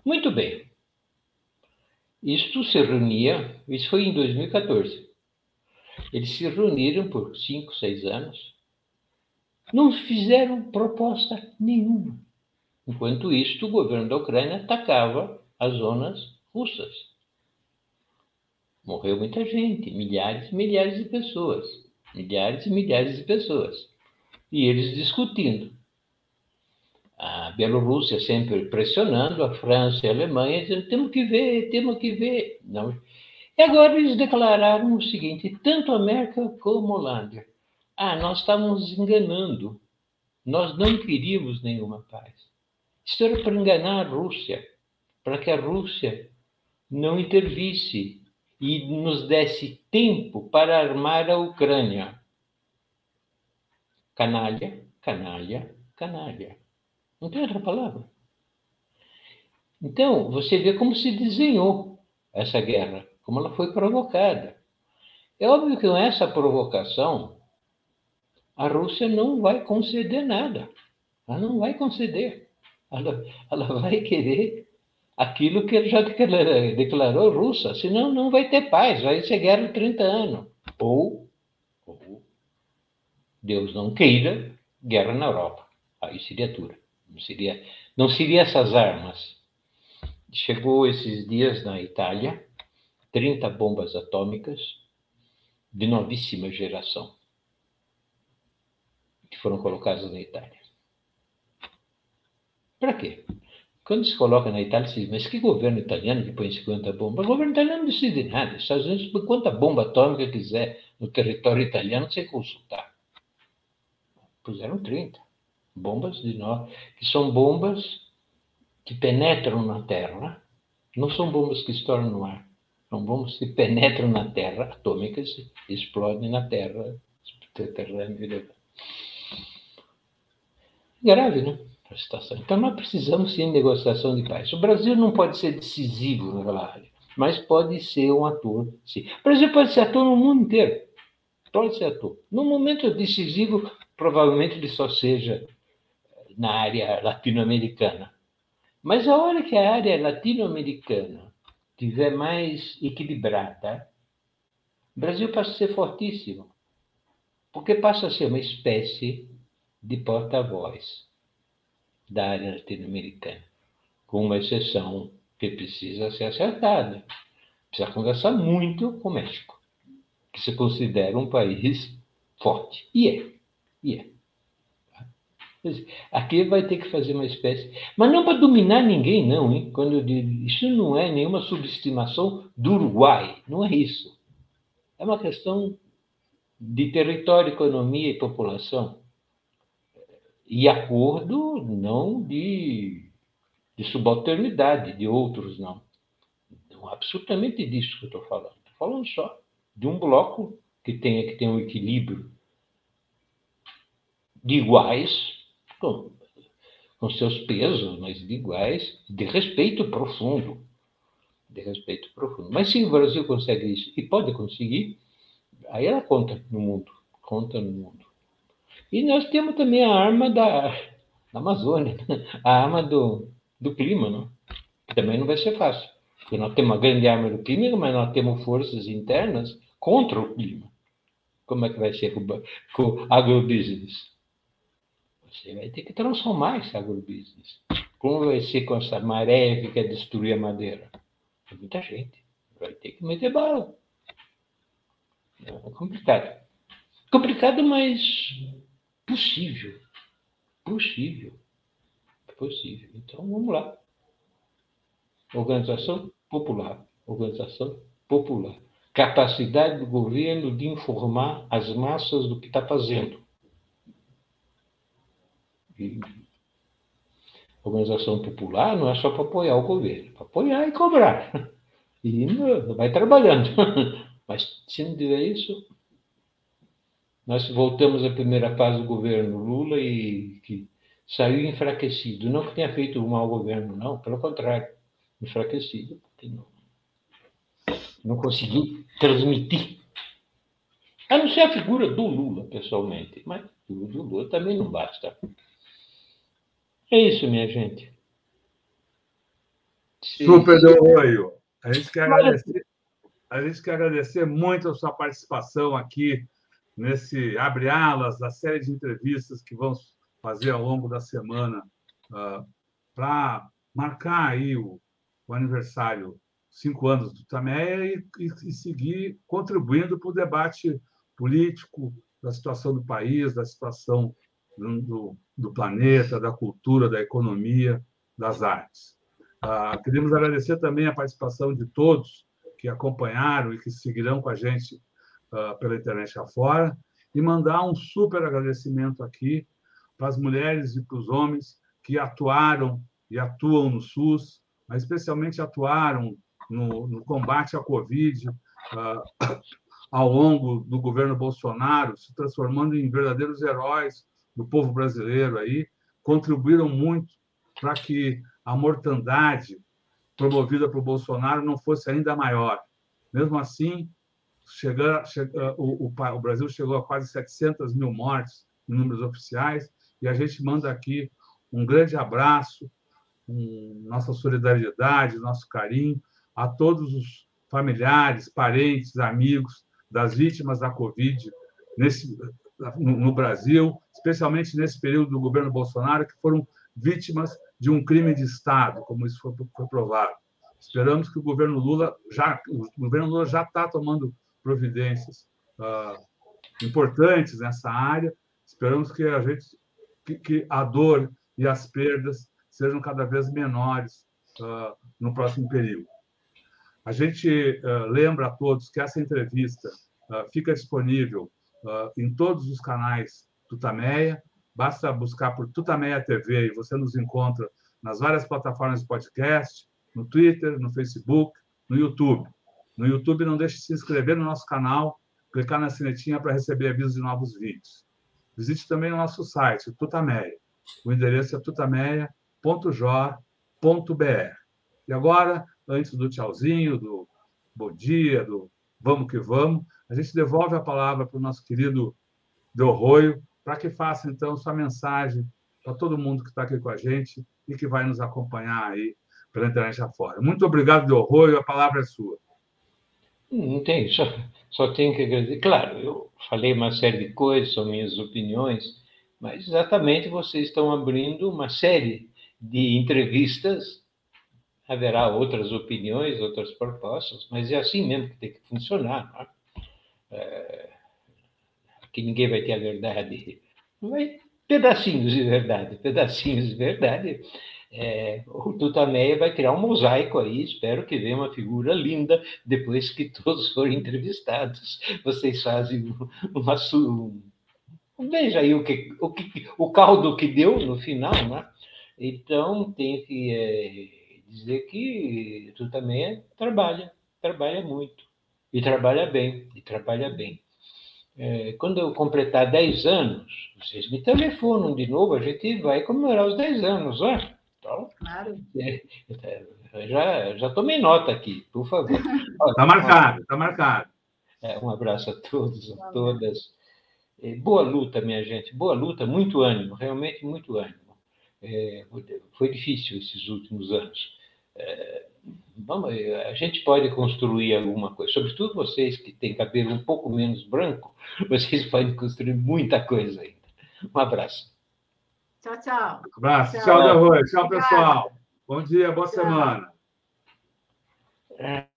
Muito bem. Isto se reunia, isso foi em 2014. Eles se reuniram por cinco, seis anos, não fizeram proposta nenhuma. Enquanto isto, o governo da Ucrânia atacava as zonas russas. Morreu muita gente, milhares e milhares de pessoas. Milhares e milhares de pessoas. E eles discutindo. A Bielorrússia sempre pressionando a França e a Alemanha, dizendo: temos que ver, temos que ver. Não. E agora eles declararam o seguinte: tanto a América como a Holanda. Ah, nós estávamos enganando. Nós não queríamos nenhuma paz. Isso era para enganar a Rússia, para que a Rússia não intervisse e nos desse tempo para armar a Ucrânia. Canalha, canalha, canalha. Não tem outra palavra. Então, você vê como se desenhou essa guerra, como ela foi provocada. É óbvio que com essa provocação, a Rússia não vai conceder nada. Ela não vai conceder. Ela, ela vai querer aquilo que ele já declarou russa, senão não vai ter paz, vai ser guerra de 30 anos. Ou, ou Deus não queira, guerra na Europa. Aí seria dura. Não seria, não seria essas armas. Chegou esses dias na Itália 30 bombas atômicas de novíssima geração que foram colocadas na Itália. Para quê? Quando se coloca na Itália, se diz, mas que governo italiano que põe 50 bombas? O governo italiano não decide nada. Os Estados Unidos põe quanta bomba atômica quiser no território italiano sem consultar. Puseram 30. Bombas de nós, que são bombas que penetram na Terra. Não são bombas que estouram no ar. São bombas que penetram na Terra, atômicas, e explodem na Terra, subterrânea. Grave, né? A situação. Então, nós precisamos sim de negociação de paz. O Brasil não pode ser decisivo naquela área, mas pode ser um ator, sim. O Brasil pode ser ator no mundo inteiro. Pode ser ator. No momento decisivo, provavelmente ele só seja na área latino-americana. Mas a hora que a área latino-americana estiver mais equilibrada, o Brasil passa a ser fortíssimo, porque passa a ser uma espécie de porta-voz da área latino-americana, com uma exceção que precisa ser acertada. Precisa conversar muito com o México, que se considera um país forte. E é. E é. Aqui vai ter que fazer uma espécie. Mas não para dominar ninguém, não, hein? Quando eu digo, isso não é nenhuma subestimação do Uruguai, não é isso. É uma questão de território, economia e população e acordo não de, de subalternidade de outros, não. não. Absolutamente disso que eu estou falando. Estou falando só de um bloco que tenha que ter um equilíbrio de iguais, com, com seus pesos, mas de iguais, de respeito profundo. De respeito profundo. Mas se o Brasil consegue isso, e pode conseguir, aí ela conta no mundo. Conta no mundo. E nós temos também a arma da, da Amazônia, a arma do, do clima, não? que também não vai ser fácil. Porque nós temos uma grande arma do clima, mas nós temos forças internas contra o clima. Como é que vai ser com, com agrobusiness? Você vai ter que transformar esse agrobusiness. Como vai ser com essa maré que quer destruir a madeira? Muita gente. Vai ter que meter bala. É complicado. Complicado, mas Possível. Possível. Possível. Então, vamos lá. Organização popular. Organização popular. Capacidade do governo de informar as massas do que está fazendo. E organização popular não é só para apoiar o governo, é para apoiar e cobrar. E vai trabalhando. Mas se não tiver isso, nós voltamos à primeira fase do governo Lula e que saiu enfraquecido. Não que tenha feito um mau governo, não, pelo contrário, enfraquecido, porque não, não conseguiu transmitir. A não ser a figura do Lula, pessoalmente, mas o do Lula também não basta. É isso, minha gente. Super Del A gente quer agradecer, a gente quer agradecer muito a sua participação aqui nesse abre alas da série de entrevistas que vamos fazer ao longo da semana uh, ah, para marcar aí o, o, aniversário cinco anos do Tameia e, e, e seguir contribuindo para o debate político da situação do país, da situação do, do, planeta, da cultura, da economia, das artes. Uh, queremos agradecer também a participação de todos que acompanharam e que seguirão com a gente uh, pela internet afora. e mandar um super agradecimento aqui para as mulheres e para os homens que atuaram e atuam no SUS, mas especialmente atuaram no, no combate à Covid uh, ao longo do governo Bolsonaro, se transformando em verdadeiros heróis do povo brasileiro aí, contribuíram muito para que a mortandade promovida por Bolsonaro não fosse ainda maior. Mesmo assim, chegar, chega, o, o, o, Brasil chegou a quase 700 mil mortes em números oficiais, e a gente manda aqui um grande abraço, um, nossa solidariedade, nosso carinho a todos os familiares, parentes, amigos das vítimas da Covid nesse, no, no Brasil, especialmente nesse período do governo Bolsonaro, que foram vítimas de um crime de Estado, como isso foi, foi provado. Esperamos que o governo Lula já o governo Lula já está tomando providências uh, importantes nessa área. Esperamos que a gente que, que, a dor e as perdas sejam cada vez menores uh, no próximo período. A gente uh, lembra a todos que essa entrevista fica disponível em todos os canais do Tameia. Basta buscar por Tutameia TV e você nos encontra nas várias plataformas de podcast, no Twitter, no Facebook, no YouTube. No YouTube, não deixe de se inscrever no nosso canal, clicar na sinetinha para receber avisos de novos vídeos. Visite também o nosso site, Tutameia. O endereço é tutameia.jor.br. E agora, antes do tchauzinho, do bom dia, do vamos que vamos, a gente devolve a palavra para o nosso querido Del Roio, para que faça, então, sua mensagem para todo mundo que está aqui com a gente e que vai nos acompanhar aí pela internet afora. Muito obrigado, Del Roio, a palavra é sua. Não tem, só, só tenho que agradecer. Claro, eu falei uma série de coisas, são minhas opiniões, mas exatamente vocês estão abrindo uma série de entrevistas. Haverá outras opiniões, outras propostas, mas é assim mesmo que tem que funcionar. Não é? É, que ninguém vai ter a verdade. Vai, pedacinhos de verdade, pedacinhos de verdade é, o Tutameia vai criar um mosaico aí, espero que venha uma figura linda depois que todos forem entrevistados. Vocês fazem uma. Veja aí o, que, o, que, o caldo que deu no final, né? Então, tem que é, dizer que Tutameia trabalha, trabalha muito, e trabalha bem, e trabalha bem. É, quando eu completar 10 anos, vocês me telefonam de novo, a gente vai comemorar os 10 anos, ó. Então, claro. Já, já tomei nota aqui, por favor. Está marcado, está marcado. É, um abraço a todos, a todas. boa luta, minha gente, boa luta, muito ânimo, realmente muito ânimo. É, foi difícil esses últimos anos. É, vamos, a gente pode construir alguma coisa, sobretudo vocês que têm cabelo um pouco menos branco, vocês podem construir muita coisa ainda. Um abraço. Tchau, tchau. Abraço. Tchau, tchau Rui. Tchau, pessoal. Bom dia, boa tchau. semana. É.